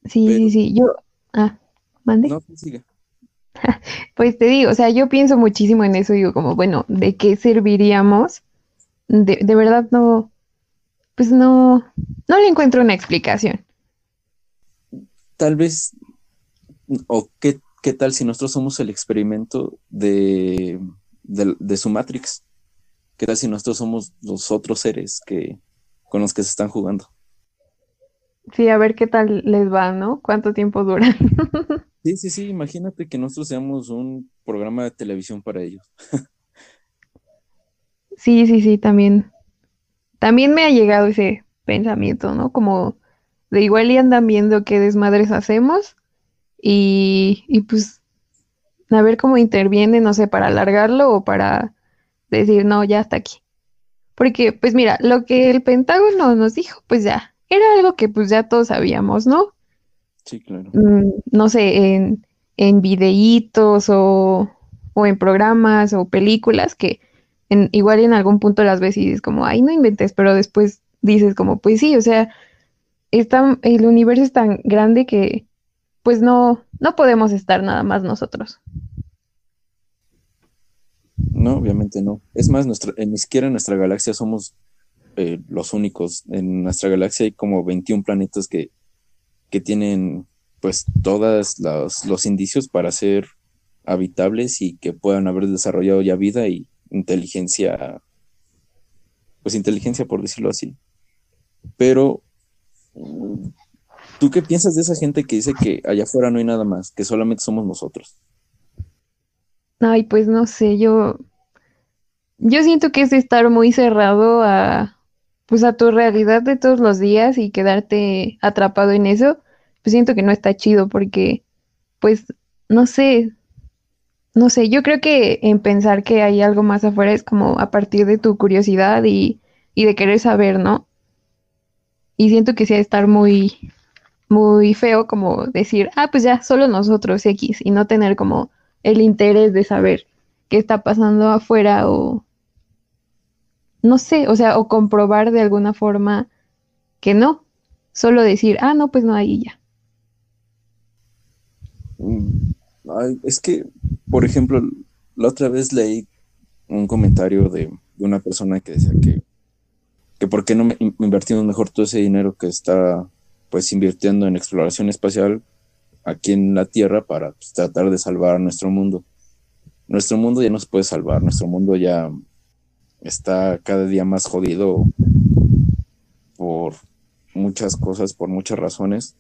Sí, sí, sí, yo... Ah, mande. No, pues sigue. Pues te digo, o sea, yo pienso muchísimo en eso, digo como, bueno, ¿de qué serviríamos? De, de verdad no, pues no, no le encuentro una explicación. Tal vez, o qué, qué tal si nosotros somos el experimento de, de, su Matrix? ¿Qué tal si nosotros somos los otros seres que, con los que se están jugando? Sí, a ver qué tal les va, ¿no? ¿Cuánto tiempo duran? sí, sí, sí, imagínate que nosotros seamos un programa de televisión para ellos. sí, sí, sí, también también me ha llegado ese pensamiento, ¿no? Como de igual y andan viendo qué desmadres hacemos y, y pues a ver cómo interviene, no sé, para alargarlo o para decir, no, ya hasta aquí. Porque, pues mira, lo que el Pentágono nos dijo, pues ya, era algo que pues ya todos sabíamos, ¿no? Sí, claro. Mm, no sé, en, en videitos o, o en programas o películas que en, igual en algún punto las ves y dices como, ay, no inventes, pero después dices como, pues sí, o sea, está, el universo es tan grande que pues no, no podemos estar nada más nosotros. No, obviamente no. Es más, nuestra, ni siquiera en nuestra galaxia somos eh, los únicos. En nuestra galaxia hay como 21 planetas que, que tienen pues todos los indicios para ser habitables y que puedan haber desarrollado ya vida y inteligencia, pues inteligencia por decirlo así. Pero, ¿tú qué piensas de esa gente que dice que allá afuera no hay nada más, que solamente somos nosotros? Ay, pues no sé, yo, yo siento que es estar muy cerrado a, pues a tu realidad de todos los días y quedarte atrapado en eso, pues siento que no está chido porque, pues, no sé, no sé, yo creo que en pensar que hay algo más afuera es como a partir de tu curiosidad y, y de querer saber, ¿no? Y siento que sí estar muy, muy feo como decir, ah, pues ya, solo nosotros X, y no tener como el interés de saber qué está pasando afuera o no sé, o sea, o comprobar de alguna forma que no, solo decir, ah, no, pues no, ahí ya. Mm, es que, por ejemplo, la otra vez leí un comentario de, una persona que decía que, que por qué no invertimos mejor todo ese dinero que está pues invirtiendo en exploración espacial aquí en la Tierra para pues, tratar de salvar nuestro mundo. Nuestro mundo ya no se puede salvar, nuestro mundo ya está cada día más jodido por muchas cosas, por muchas razones.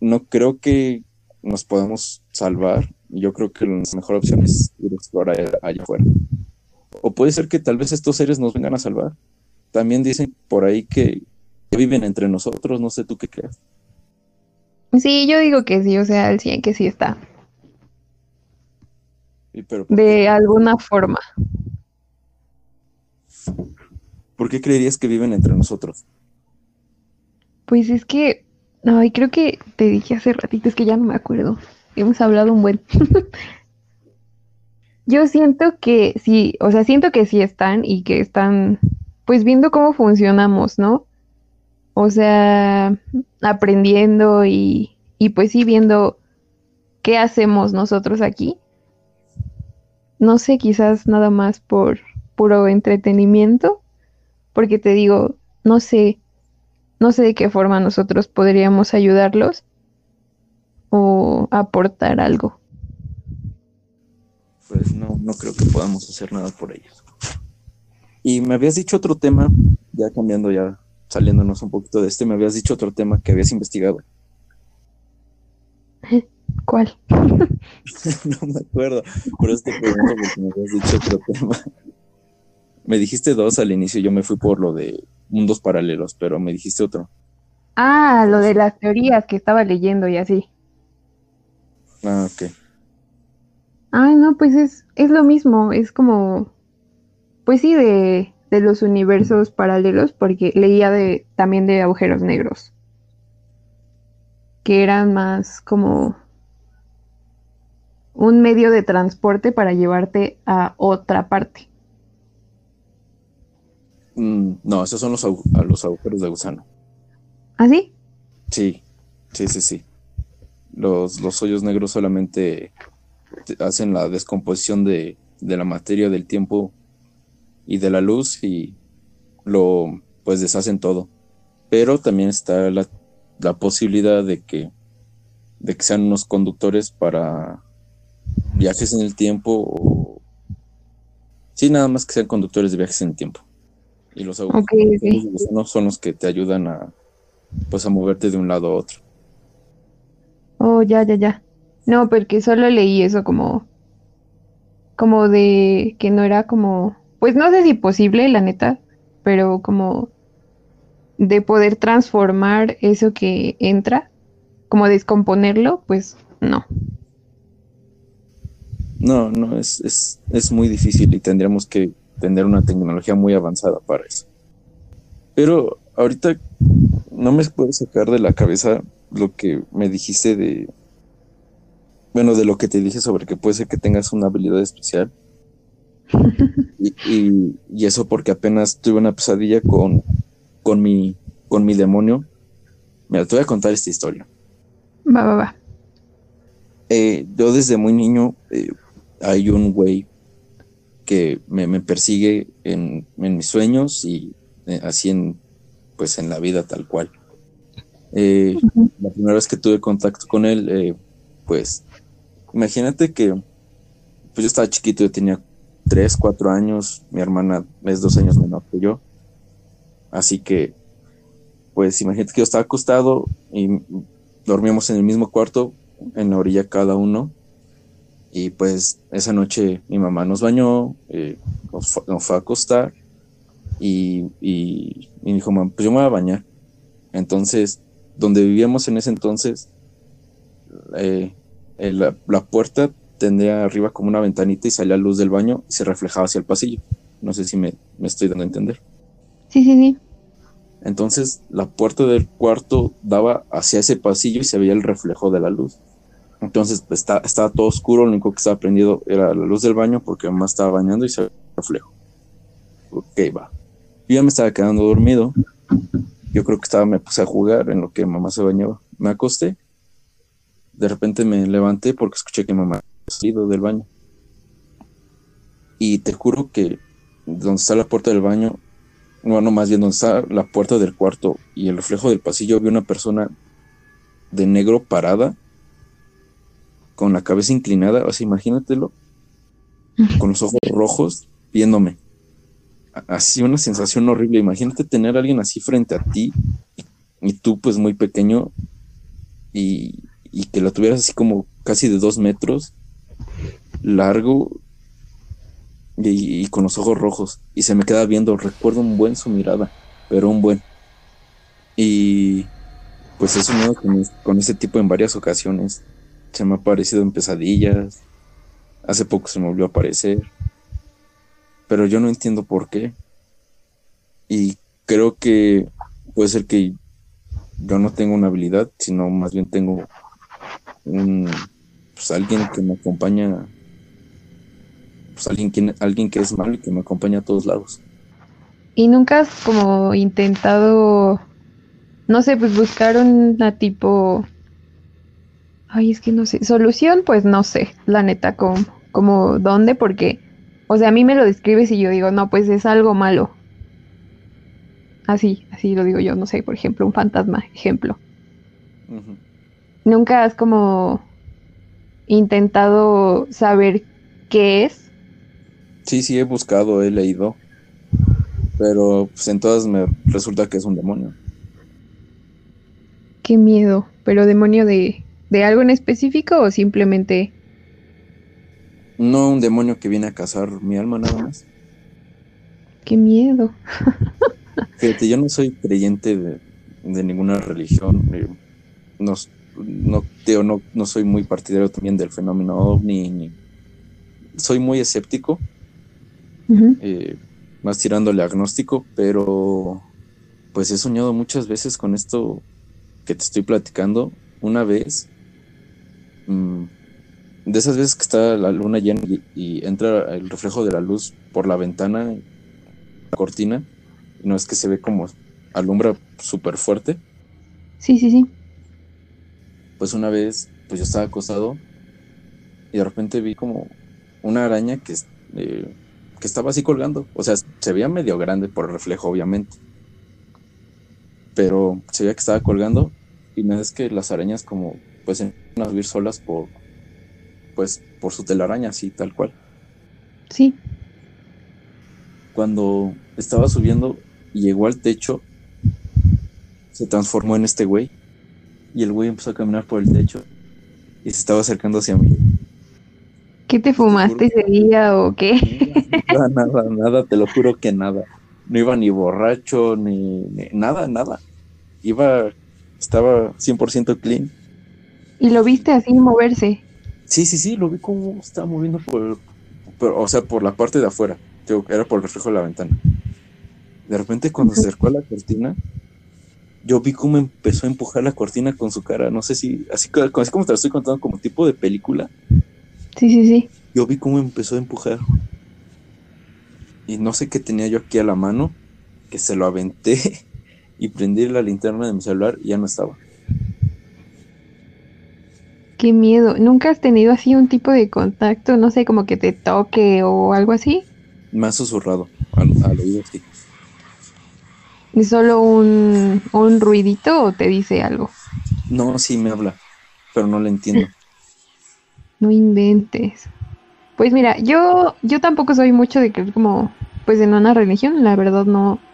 No creo que nos podamos salvar. Yo creo que la mejor opción es ir a explorar allá afuera. O puede ser que tal vez estos seres nos vengan a salvar. También dicen por ahí que, viven entre nosotros, no sé tú qué creas. Sí, yo digo que sí, o sea, el 100 que sí está. pero de alguna forma. ¿Por qué creerías que viven entre nosotros? Pues es que, ay, creo que te dije hace ratito, es que ya no me acuerdo. Hemos hablado un buen. Yo siento que sí, o sea, siento que sí están y que están, pues viendo cómo funcionamos, ¿no? O sea, aprendiendo y, y pues sí viendo qué hacemos nosotros aquí. No sé, quizás nada más por puro entretenimiento, porque te digo, no sé, no sé de qué forma nosotros podríamos ayudarlos o aportar algo. Pues no, no creo que podamos hacer nada por ellos. Y me habías dicho otro tema, ya cambiando ya saliéndonos un poquito de este, me habías dicho otro tema que habías investigado. ¿Cuál? no me acuerdo, por eso te pregunto porque me habías dicho otro tema. Me dijiste dos al inicio, yo me fui por lo de mundos paralelos, pero me dijiste otro. Ah, lo de las teorías que estaba leyendo y así. Ah, ok. Ah, no, pues es, es lo mismo, es como, pues sí, de, de los universos paralelos, porque leía de, también de agujeros negros, que eran más como un medio de transporte para llevarte a otra parte. Mm, no, esos son los, los agujeros de gusano. ¿Ah, sí? Sí, sí, sí, sí. Los, los hoyos negros solamente hacen la descomposición de, de la materia del tiempo y de la luz y lo pues deshacen todo. Pero también está la, posibilidad de que, de que sean unos conductores para viajes en el tiempo o sí, nada más que sean conductores de viajes en el tiempo. Y los agujeros son los que te ayudan a pues a moverte de un lado a otro. Oh, ya, ya, ya. No, porque solo leí eso como como de que no era como pues no sé si posible, la neta, pero como de poder transformar eso que entra como descomponerlo, pues no. No, no, es, es, es muy difícil y tendríamos que tener una tecnología muy avanzada para eso. Pero ahorita no me puedo sacar de la cabeza lo que me dijiste de, bueno, de lo que te dije sobre que puede ser que tengas una habilidad especial. Y, y, eso porque apenas tuve una pesadilla con, con, mi, con mi demonio. Mira, te voy a contar esta historia. Va, va, va. Eh, yo desde muy niño eh, hay un güey que me, me persigue en, en, mis sueños y eh, así en, pues en la vida tal cual. Uh -huh. La primera vez que tuve contacto con él, pues imagínate que pues yo estaba chiquito, yo tenía 3, 4 años, mi hermana es dos años menor que yo. Así que, pues imagínate que yo estaba acostado y dormíamos en el mismo cuarto, en la orilla cada uno. Y pues esa noche mi mamá nos bañó, eh, nos, fue, nos, fue, a acostar y, y, y dijo, pues yo me voy a bañar. Entonces, donde vivíamos en ese entonces, eh, la, la, puerta tendría arriba como una ventanita y salía luz del baño y se reflejaba hacia el pasillo. No sé si me, me estoy dando a entender. Sí, sí, sí. Entonces la puerta del cuarto daba hacia ese pasillo y se veía el reflejo de la luz. Entonces está, estaba todo oscuro, lo único que estaba prendido era la luz del baño porque mamá estaba bañando y se veía el reflejo. Ok, va. Yo ya me estaba quedando dormido. Yo creo que estaba, me puse a jugar en lo que mamá se bañaba. Me acosté. De repente me levanté porque escuché que mamá salido del baño. Y te juro que donde está la puerta del baño bueno, más bien donde está la puerta del cuarto y el reflejo del pasillo, vi una persona de negro parada, con la cabeza inclinada, o sea, imagínatelo, con los ojos rojos, viéndome. Así una sensación horrible. Imagínate tener a alguien así frente a ti y, tú pues muy pequeño y, y, que la tuvieras así como casi de dos metros, largo, y, con los ojos rojos y se me queda viendo, recuerdo un buen su mirada, pero un buen. Y pues eso no con, con ese tipo en varias ocasiones. Se me ha aparecido en pesadillas. Hace poco se me volvió a aparecer. Pero yo no entiendo por qué. Y creo que puede ser que yo no tengo una habilidad, sino más bien tengo un pues alguien que me acompaña pues alguien que, alguien que es malo y que me acompaña a todos lados. ¿Y nunca has como intentado, no sé, pues buscar una tipo, ay, es que no sé, solución? Pues no sé, la neta, como, como dónde, porque, o sea, a mí me lo describes y yo digo, no, pues es algo malo. Así, así lo digo yo, no sé, por ejemplo, un fantasma, ejemplo. Uh -huh. ¿Nunca has como intentado saber qué es? Sí, sí, he buscado, he leído. Pero pues en todas me resulta que es un demonio. Qué miedo. ¿Pero demonio de, de algo en específico o simplemente... No, un demonio que viene a cazar mi alma nada más. Qué miedo. Fíjate, yo no soy creyente de, de ninguna religión. No, no, tío, no, no soy muy partidario también del fenómeno ovni. Ni, soy muy escéptico. Uh -huh. eh, más tirándole agnóstico, pero pues he soñado muchas veces con esto que te estoy platicando. Una vez, mmm, de esas veces que está la luna llena y, y, entra el reflejo de la luz por la ventana, la cortina, no es que se ve como alumbra súper fuerte. Sí, sí, sí. Pues una vez, pues yo estaba acostado y de repente vi como una araña que eh, que estaba así colgando. O sea, se veía medio grande por el reflejo, obviamente. Pero se veía que estaba colgando. Y no es que las arañas como pues empiezan a subir solas por pues por su telaraña, así tal cual. Sí. Cuando estaba subiendo y llegó al techo, se transformó en este güey. Y el güey empezó a caminar por el techo y se estaba acercando hacia mí. ¿Qué te fumaste ese día o qué? Nada, nada, nada, te lo juro que nada. No iba ni borracho, ni, ni nada, nada. Iba, estaba 100% clean. ¿Y lo viste así moverse? Sí, sí, sí, lo vi como estaba moviendo por, por, o sea, por la parte de afuera. Era por el reflejo de la ventana. De repente cuando se acercó a la cortina, yo vi cómo empezó a empujar la cortina con su cara. No sé si, así, así como te lo estoy contando, como tipo de película. Sí, sí, sí. Yo vi cómo empezó a empujar. Y no sé qué tenía yo aquí a la mano, que se lo aventé y prendí la linterna de mi celular y ya no estaba. Qué miedo. ¿Nunca has tenido así un tipo de contacto? No sé, como que te toque o algo así. Me ha susurrado al, al oído, sí. ¿Es solo un, un ruidito o te dice algo? No, sí me habla, pero no le entiendo. No inventes. Pues mira, yo, yo tampoco soy mucho de creer como, pues en una religión, la verdad no,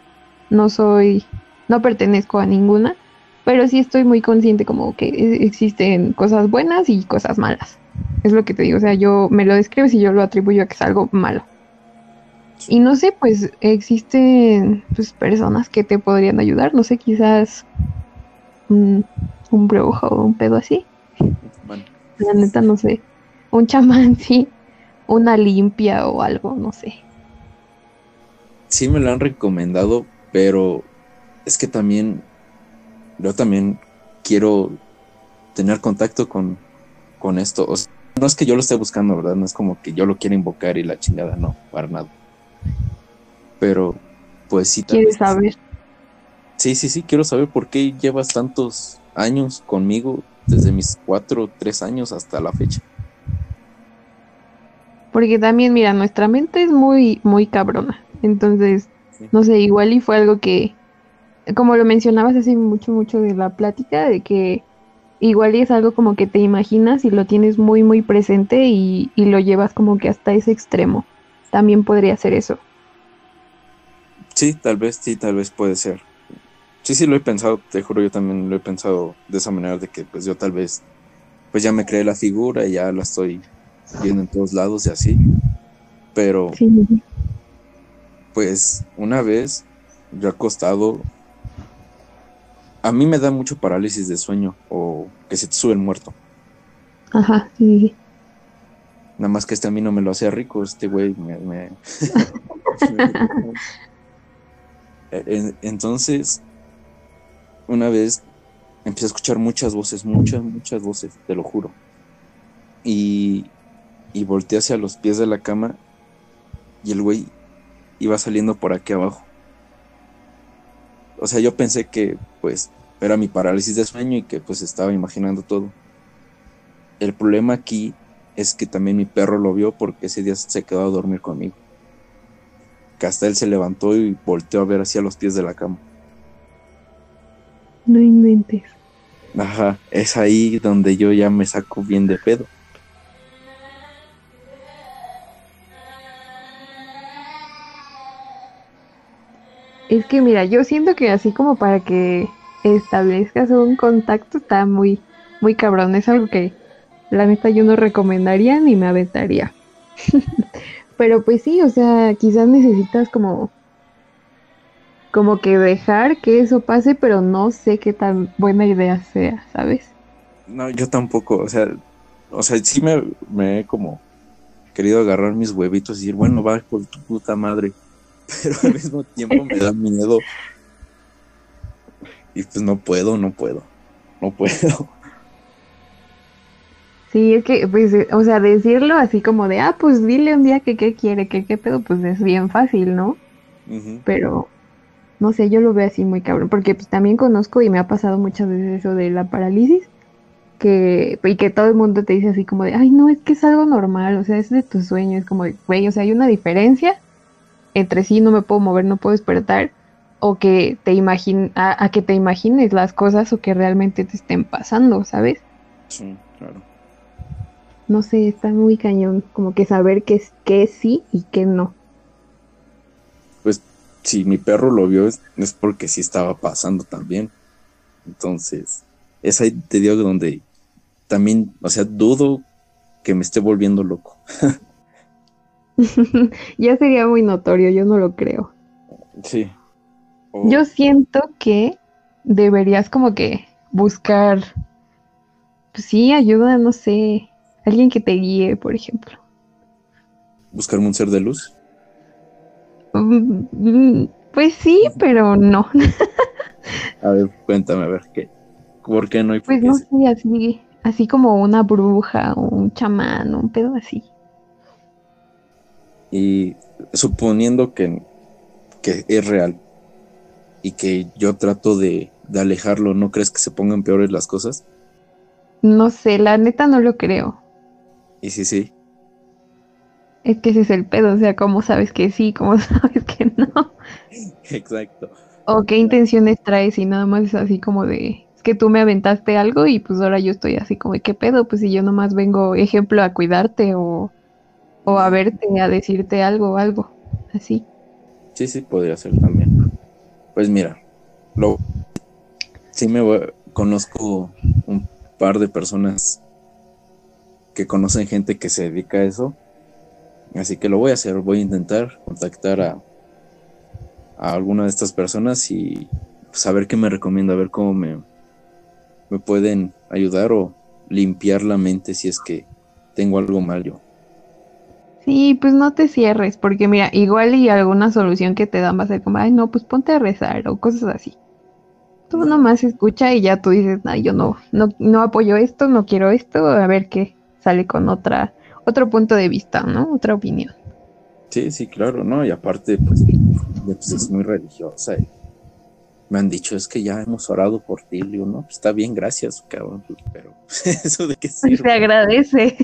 no soy, no pertenezco a ninguna, pero sí estoy muy consciente como que e- existen cosas buenas y cosas malas. Es lo que te digo, o sea, yo me lo describes y yo lo atribuyo a que es algo malo. Y no sé, pues existen pues, personas que te podrían ayudar, no sé, quizás un, un brujo o un pedo así. Bueno, La neta no sé. Un chamán, sí. Una limpia o algo, no sé. sí me lo han recomendado, pero es que también, yo también quiero tener contacto con, con esto. O sea, no es que yo lo esté buscando, ¿verdad? No es como que yo lo quiera invocar y la chingada, no, para nada. Pero, pues sí. ¿Quieres saber? Sí, sí, sí, quiero saber por qué llevas tantos años conmigo, desde mis cuatro, tres años hasta la fecha. Porque también, mira, nuestra mente es muy, muy cabrona. Entonces, Sí. no sé, igual y fue algo que, como lo mencionabas hace mucho, mucho de la plática, de que igual y es algo como que te imaginas y lo tienes muy, muy presente y, y lo llevas como que hasta ese extremo. También podría ser eso. Sí, tal vez, sí, tal vez puede ser. Sí, sí, lo he pensado, te juro, yo también lo he pensado de esa manera, de que pues yo tal vez, pues ya me creé la figura y ya la estoy viendo en todos lados y así. Pero Sí, pues una vez yo acostado, a mí me da mucho parálisis de sueño o que se te sube el muerto. Ajá, sí. Nada más que este a mí no me lo hacía rico, este güey me... me- En- Entonces, una vez empecé a escuchar muchas voces, muchas, muchas voces, te lo juro. Y, y volteé hacia los pies de la cama y el güey iba saliendo por aquí abajo. O sea, yo pensé que pues era mi parálisis de sueño y que pues estaba imaginando todo. El problema aquí es que también mi perro lo vio porque ese día se quedó a dormir conmigo. Que hasta él se levantó y volteó a ver hacia los pies de la cama. No inventes. Ajá, es ahí donde yo ya me saco bien de pedo. Es que mira, yo siento que así como para que establezcas un contacto está muy, muy cabrón. Es algo que la neta yo no recomendaría ni me aventaría. Pero pues sí, o sea, quizás necesitas como como que dejar que eso pase, pero no sé qué tan buena idea sea, ¿sabes? No, yo tampoco, o sea, o sea, sí me, me he como querido agarrar mis huevitos y decir, bueno, va por tu puta madre, pero al mismo tiempo me da miedo. Y pues no puedo, no puedo, no puedo. Sí, es que, pues, eh, o sea, decirlo así como de, ah, pues dile un día que qué quiere, que qué pedo, pues es bien fácil, ¿no? Pero no sé, yo lo veo así muy cabrón, porque pues también conozco y me ha pasado muchas veces eso de la parálisis, que, y que todo el mundo te dice así como de, ay, no, es que es algo normal, o sea, es de tu sueño, es como, güey, o sea, hay una diferencia entre sí, no me puedo mover, no puedo despertar, o que te imagin a, a que te imagines las cosas o que realmente te estén pasando, ¿sabes? Sí, claro. No sé, está muy cañón, como que saber qué es qué sí y qué no. Pues si mi perro lo vio es, es porque sí estaba pasando también. Entonces, es ahí te digo donde también, o sea, dudo que me esté volviendo loco. ya sería muy notorio, yo no lo creo. Sí. Yo siento que deberías como que buscar pues sí, ayuda, no sé, alguien que te guíe, por ejemplo. ¿Buscarme un ser de luz? Mm, Pues sí, pero no. A ver, cuéntame, a ver, ¿qué? ¿Por qué no? y por Pues no sí? sé, así, así como una bruja o un chamán, un pedo así. Y suponiendo que, que es real y que yo trato de, de alejarlo, ¿no crees que se pongan peores las cosas? No sé, la neta no lo creo. Y sí, sí. Es que ese es el pedo, o sea, ¿cómo sabes que sí? ¿Cómo sabes que no? Exacto. ¿O qué intenciones traes y nada más es así como de, es que tú me aventaste algo y pues ahora yo estoy así como, de, ¿qué pedo? Pues si yo nomás vengo, ejemplo, a cuidarte o, o a verte, a decirte algo o algo, así. Sí, sí, podría ser también. Pues mira, lo, sí me voy- conozco un par de personas que conocen gente que se dedica a eso. Así que lo voy a hacer, voy a intentar contactar a, a alguna de estas personas y saber qué me recomienda, a ver cómo me, me pueden ayudar o limpiar la mente si es que tengo algo mal yo. Sí, pues no te cierres, porque mira, igual y alguna solución que te dan va a ser como, ay, no, pues ponte a rezar o cosas así. Tú nomás escucha y ya tú dices, ay, yo no, no, no apoyo esto, no quiero esto, a ver qué sale con otra, otro punto de vista, ¿no? Otra opinión. Sí, sí, claro, ¿no? Y aparte, pues, pues, es muy religiosa. y me han dicho, es que ya hemos orado por ti. Le digo, no, pues está bien, gracias, cabrón. Pero eso de qué Se agradece.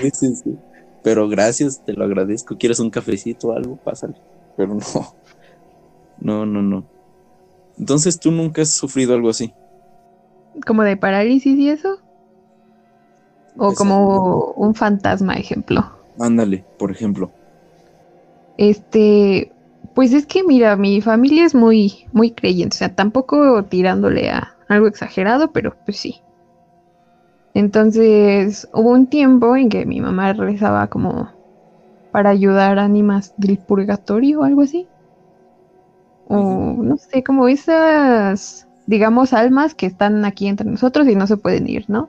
Sí, sí, sí. Pero gracias, te lo agradezco. ¿Quieres un cafecito o algo? Pásale. Pero no. No, no, no. Entonces, ¿tú nunca has sufrido algo así? como de parálisis y eso. O como un fantasma, ejemplo. Ándale, por ejemplo. Este, pues es que mira, mi familia es muy, muy creyente, o sea, tampoco tirándole a algo exagerado, pero pues sí. Entonces, hubo un tiempo en que mi mamá rezaba como para ayudar a ánimas del purgatorio o algo así. O no sé, como esas, digamos, almas que están aquí entre nosotros y no se pueden ir, ¿no?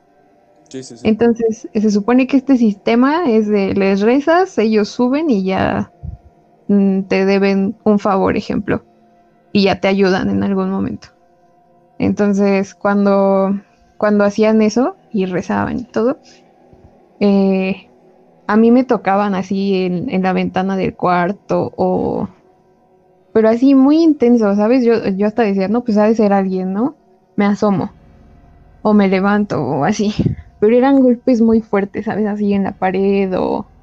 Entonces, se supone que este sistema es de les rezas, ellos suben y ya mm, te deben un favor, ejemplo, y ya te ayudan en algún momento. Entonces, cuando, cuando hacían eso y rezaban y todo, eh, a mí me tocaban así en, en la ventana del cuarto o... Pero así muy intenso, ¿sabes? Yo, yo hasta decía, no, pues ha de ser alguien, ¿no? Me asomo o me levanto o así. Pero eran golpes muy fuertes, ¿sabes? Así en la pared o...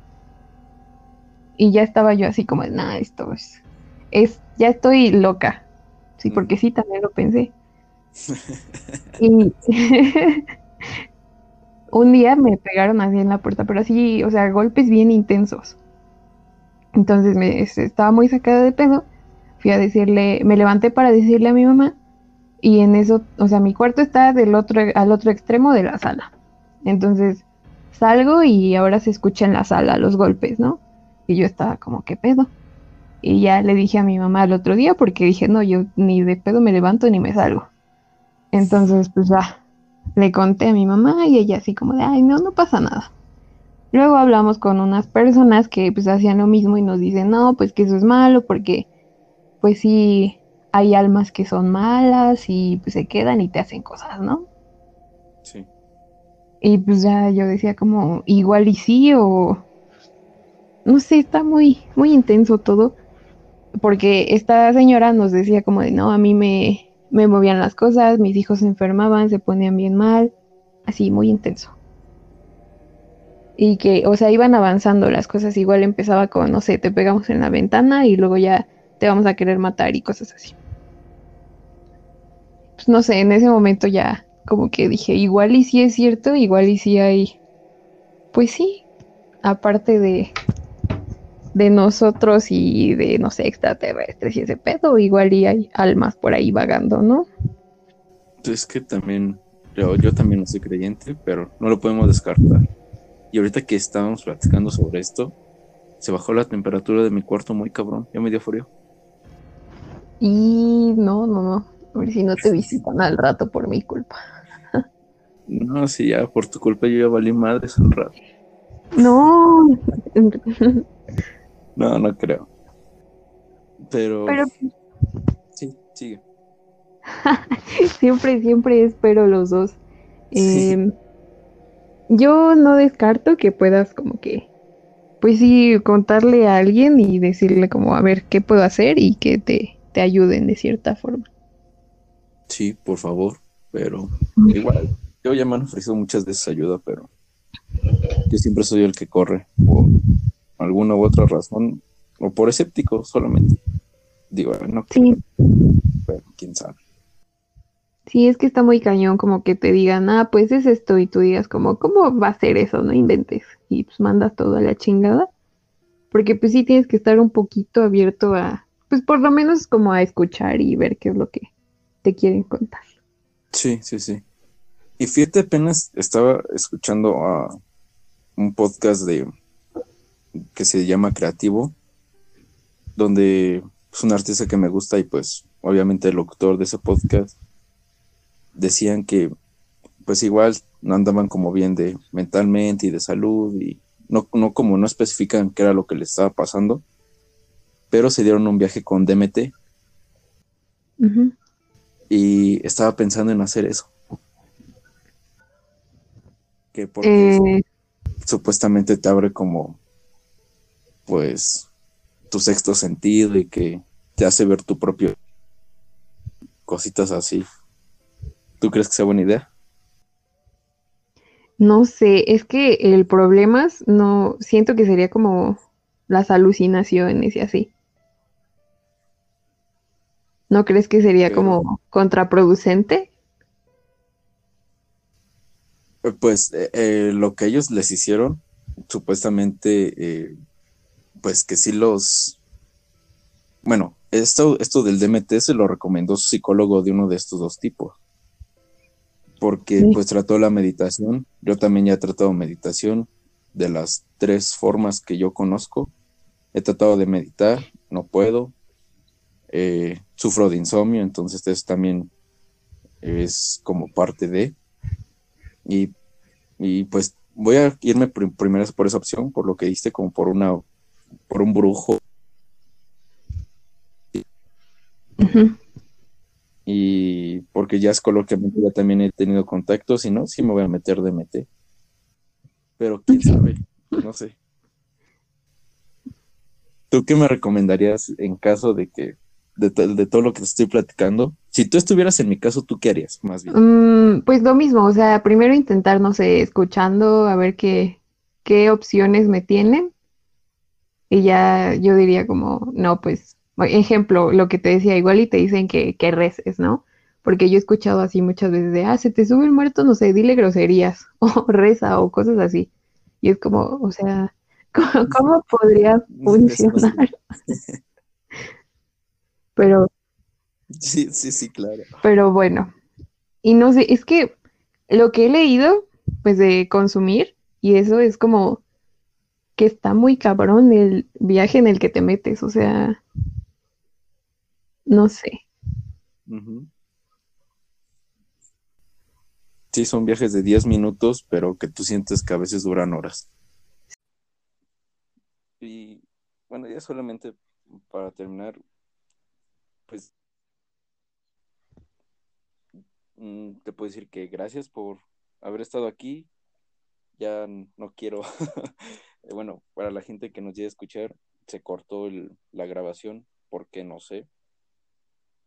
Y ya estaba yo así como, nada, esto es, es... Ya estoy loca. Sí, porque sí, también lo pensé. Y un día me pegaron así en la puerta, pero así, o sea, golpes bien intensos. Entonces me es- estaba muy sacada de pedo. Fui a decirle, me levanté para decirle a mi mamá. Y en eso, o sea, mi cuarto está del otro, al otro extremo de la sala. Entonces salgo y ahora se escucha en la sala los golpes, ¿no? Y yo estaba como, ¿qué pedo? Y ya le dije a mi mamá el otro día porque dije, no, yo ni de pedo me levanto ni me salgo. Entonces, pues ya, le conté a mi mamá y ella así como de, ay, no, no pasa nada. Luego hablamos con unas personas que pues hacían lo mismo y nos dicen, no, pues que eso es malo porque pues sí hay almas que son malas y pues se quedan y te hacen cosas, ¿no? Y pues ya yo decía como igual y sí o no sé, está muy muy intenso todo porque esta señora nos decía como de no, a mí me me movían las cosas, mis hijos se enfermaban, se ponían bien mal, así muy intenso. Y que, o sea, iban avanzando las cosas, igual empezaba con, no sé, te pegamos en la ventana y luego ya te vamos a querer matar y cosas así. Pues no sé, en ese momento ya como que dije, igual y sí es cierto, igual y sí hay, pues sí, aparte de, de nosotros y de, no sé, extraterrestres y ese pedo, igual y hay almas por ahí vagando, ¿no? Es que también, yo, yo también no soy creyente, pero no lo podemos descartar. Y ahorita que estábamos platicando sobre esto, se bajó la temperatura de mi cuarto muy cabrón, ya me dio frío. Y no, no, no, a ver si no te visitan al rato por mi culpa. No, sí, ya por tu culpa yo ya valí madres un rato. No. No, no creo. Pero, Pero sí, sigue. siempre, siempre espero los dos. Sí. Em, yo no descarto que puedas como que, pues sí, contarle a alguien y decirle como, a ver, ¿qué puedo hacer? Y que te, te ayuden de cierta forma. Sí, por favor, pero igual, yo ya me han ofrecido muchas veces ayuda, pero yo siempre soy el que corre por alguna u otra razón, o por escéptico solamente. Digo, no Sí, pero quién sabe. sí, es que está muy cañón como que te digan, ah, pues es esto y tú digas como, ¿cómo va a ser eso? No inventes. Y pues mandas todo a la chingada. Porque pues sí tienes que estar un poquito abierto a, pues por lo menos como a escuchar y ver qué es lo que te quieren contar. Sí, sí, sí. Y fíjate, apenas estaba escuchando a un podcast de que se llama Creativo, donde es un artista que me gusta y pues obviamente el locutor de ese podcast decían que pues igual no andaban como bien de mentalmente y de salud y no, no como no especifican qué era lo que les estaba pasando, pero se dieron un viaje con DMT y estaba pensando en hacer eso. Que porque Eh, supuestamente te abre como, pues, tu sexto sentido y que te hace ver tu propio cositas así. ¿Tú crees que sea buena idea? no sé, es que el problema es, no, siento que sería como las alucinaciones y así. ¿No crees que sería Pero- como contraproducente? Pues eh, eh, lo que ellos les hicieron, supuestamente, eh, pues que sí los... Bueno, esto, esto del DMT se lo recomendó su psicólogo de uno de estos dos tipos. Porque Sí. pues trató la meditación. Yo también ya he tratado meditación de las tres formas que yo conozco. He tratado de meditar, no puedo. Eh, sufro de insomnio, entonces eso también es como parte de... Y, y pues voy a irme pr- primero por esa opción, por lo que diste, como por una, por un brujo. Y porque ya es coloquialmente ya también he tenido contacto, si no, sí me voy a meter de MT. Pero quién sabe, no sé. ¿Tú qué me recomendarías en caso de que, de, to- de todo lo que te estoy platicando? Si tú estuvieras en mi caso, ¿tú qué harías? Más bien. Mm, pues lo mismo, o sea, primero intentar, no sé, escuchando a ver qué, qué opciones me tienen. Y ya yo diría como, no, pues, ejemplo, lo que te decía, igual y te dicen que, que reces, ¿no? Porque yo he escuchado así muchas veces de, ah, se te sube el muerto, no sé, dile groserías, o reza, o cosas así. Y es como, o sea, ¿cómo, cómo podría funcionar? Pero, Sí, sí, sí, claro. pero bueno. Y no sé, es que lo que he leído, pues de consumir, y eso es como que está muy cabrón el viaje en el que te metes, o sea, no sé. Sí, son viajes de 10 minutos, pero que tú sientes que a veces duran horas. Y bueno, ya solamente para terminar, pues mm, te puedo decir que gracias por haber estado aquí. Ya no quiero, bueno, para la gente que nos llegue a escuchar, se cortó el- la grabación, porque no sé,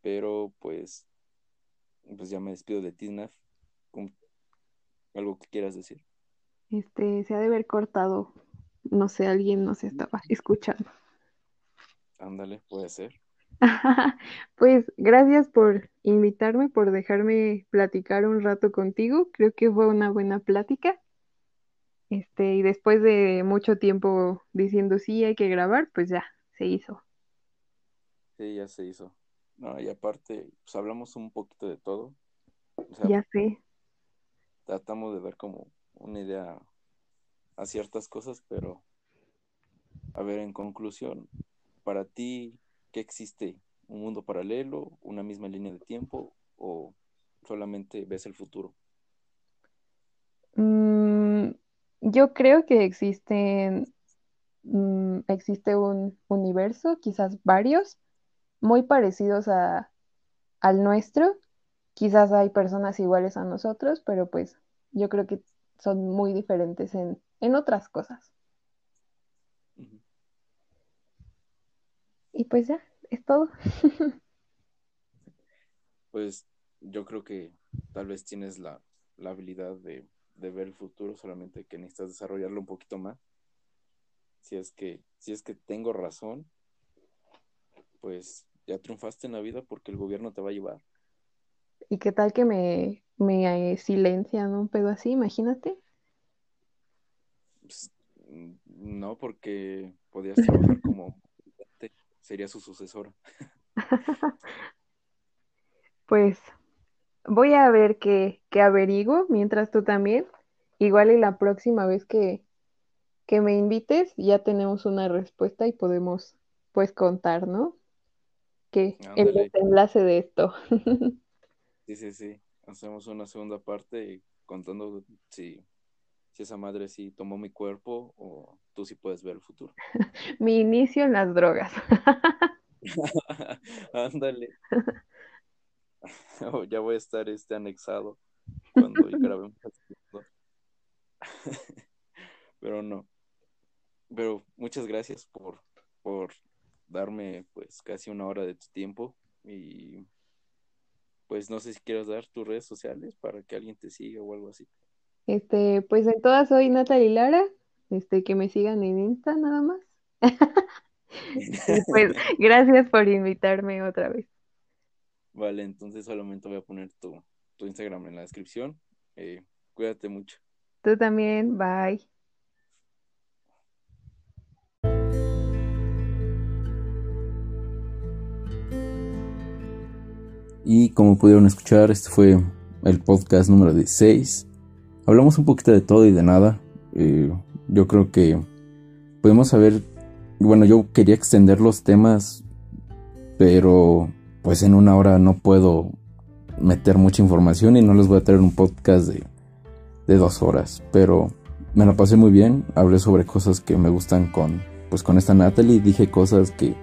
pero pues, pues ya me despido de ti, Naf. ¿Con- ¿Algo que quieras decir? Este, se ha de haber cortado, no sé, alguien no se estaba escuchando. Ándale, puede ser. Pues gracias por invitarme, por dejarme platicar un rato contigo. Creo que fue una buena plática. Este, y después de mucho tiempo diciendo sí, hay que grabar, pues ya se hizo. Sí, ya se hizo. No, y aparte, pues hablamos un poquito de todo. O sea, Ya sé. tratamos de ver como una idea a ciertas cosas, pero a ver, en conclusión, para ti, ¿qué existe? ¿Un mundo paralelo, una misma línea de tiempo o solamente ves el futuro? Mm, yo creo que existen, mm, existe un universo, quizás varios, muy parecidos a, al nuestro. Quizás hay personas iguales a nosotros, pero pues yo creo que son muy diferentes en, en otras cosas. Y pues ya, es todo. Pues yo creo que tal vez tienes la, habilidad de, ver el futuro, solamente que necesitas desarrollarlo un poquito más. Si es que, si es que tengo razón, pues ya triunfaste en la vida porque el gobierno te va a llevar. ¿Y qué tal que me, me silencian un pedo así? Imagínate. Pues, no, porque podías trabajar como sería su sucesora. pues voy a ver qué, qué averiguo, mientras tú también. Igual y la próxima vez que, que me invites ya tenemos una respuesta y podemos pues contar, ¿no? Que el desenlace de esto. sí, sí, sí. Hacemos una segunda parte contando si si esa madre sí tomó mi cuerpo o tú sí puedes ver el futuro. mi inicio en las drogas. Ándale. Oh, ya voy a estar este anexado cuando grabemos. Pero no. Pero muchas gracias por, por darme pues casi una hora de tu tiempo y pues no sé si quieres dar tus redes sociales para que alguien te siga o algo así. Este, pues en todas soy Natalie Lara, este, que me sigan en Insta nada más. pues gracias por invitarme otra vez. Vale, entonces solamente voy a poner tu, tu Instagram en la descripción. Eh, cuídate mucho. Tú también, bye. Y como pudieron escuchar, este fue el podcast número 16 hablamos un poquito de todo y de nada. Eh, yo creo que podemos saber, bueno, yo quería extender los temas, pero pues en una hora no puedo meter mucha información y no les voy a traer un podcast de, de dos horas, pero me la pasé muy bien, hablé sobre cosas que me gustan con, pues con esta Natalie, dije cosas que,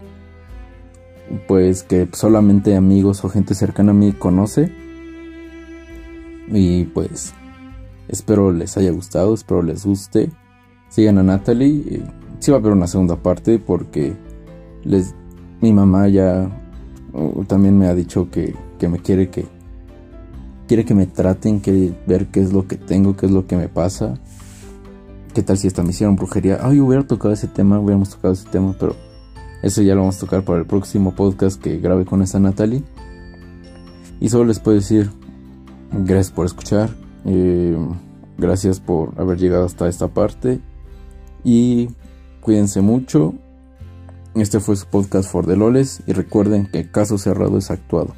pues que solamente amigos o gente cercana a mí conoce. Y pues Espero les haya gustado, espero les guste. Sigan a Natalie. Eh, sí va a haber una segunda parte porque les, mi mamá ya también me ha dicho que, me quiere que quiere que me traten, quiere ver qué es lo que tengo, qué es lo que me pasa. ¿Qué tal si esta me hicieron brujería? Ay, hubiera tocado ese tema, hubiéramos tocado ese tema, pero eso ya lo vamos a tocar para el próximo podcast que grabe con esta Natalie. Y solo les puedo decir gracias por escuchar. Eh, gracias por haber llegado hasta esta parte. Y cuídense mucho. Este fue su podcast For the Loles. Y recuerden que caso cerrado es actuado.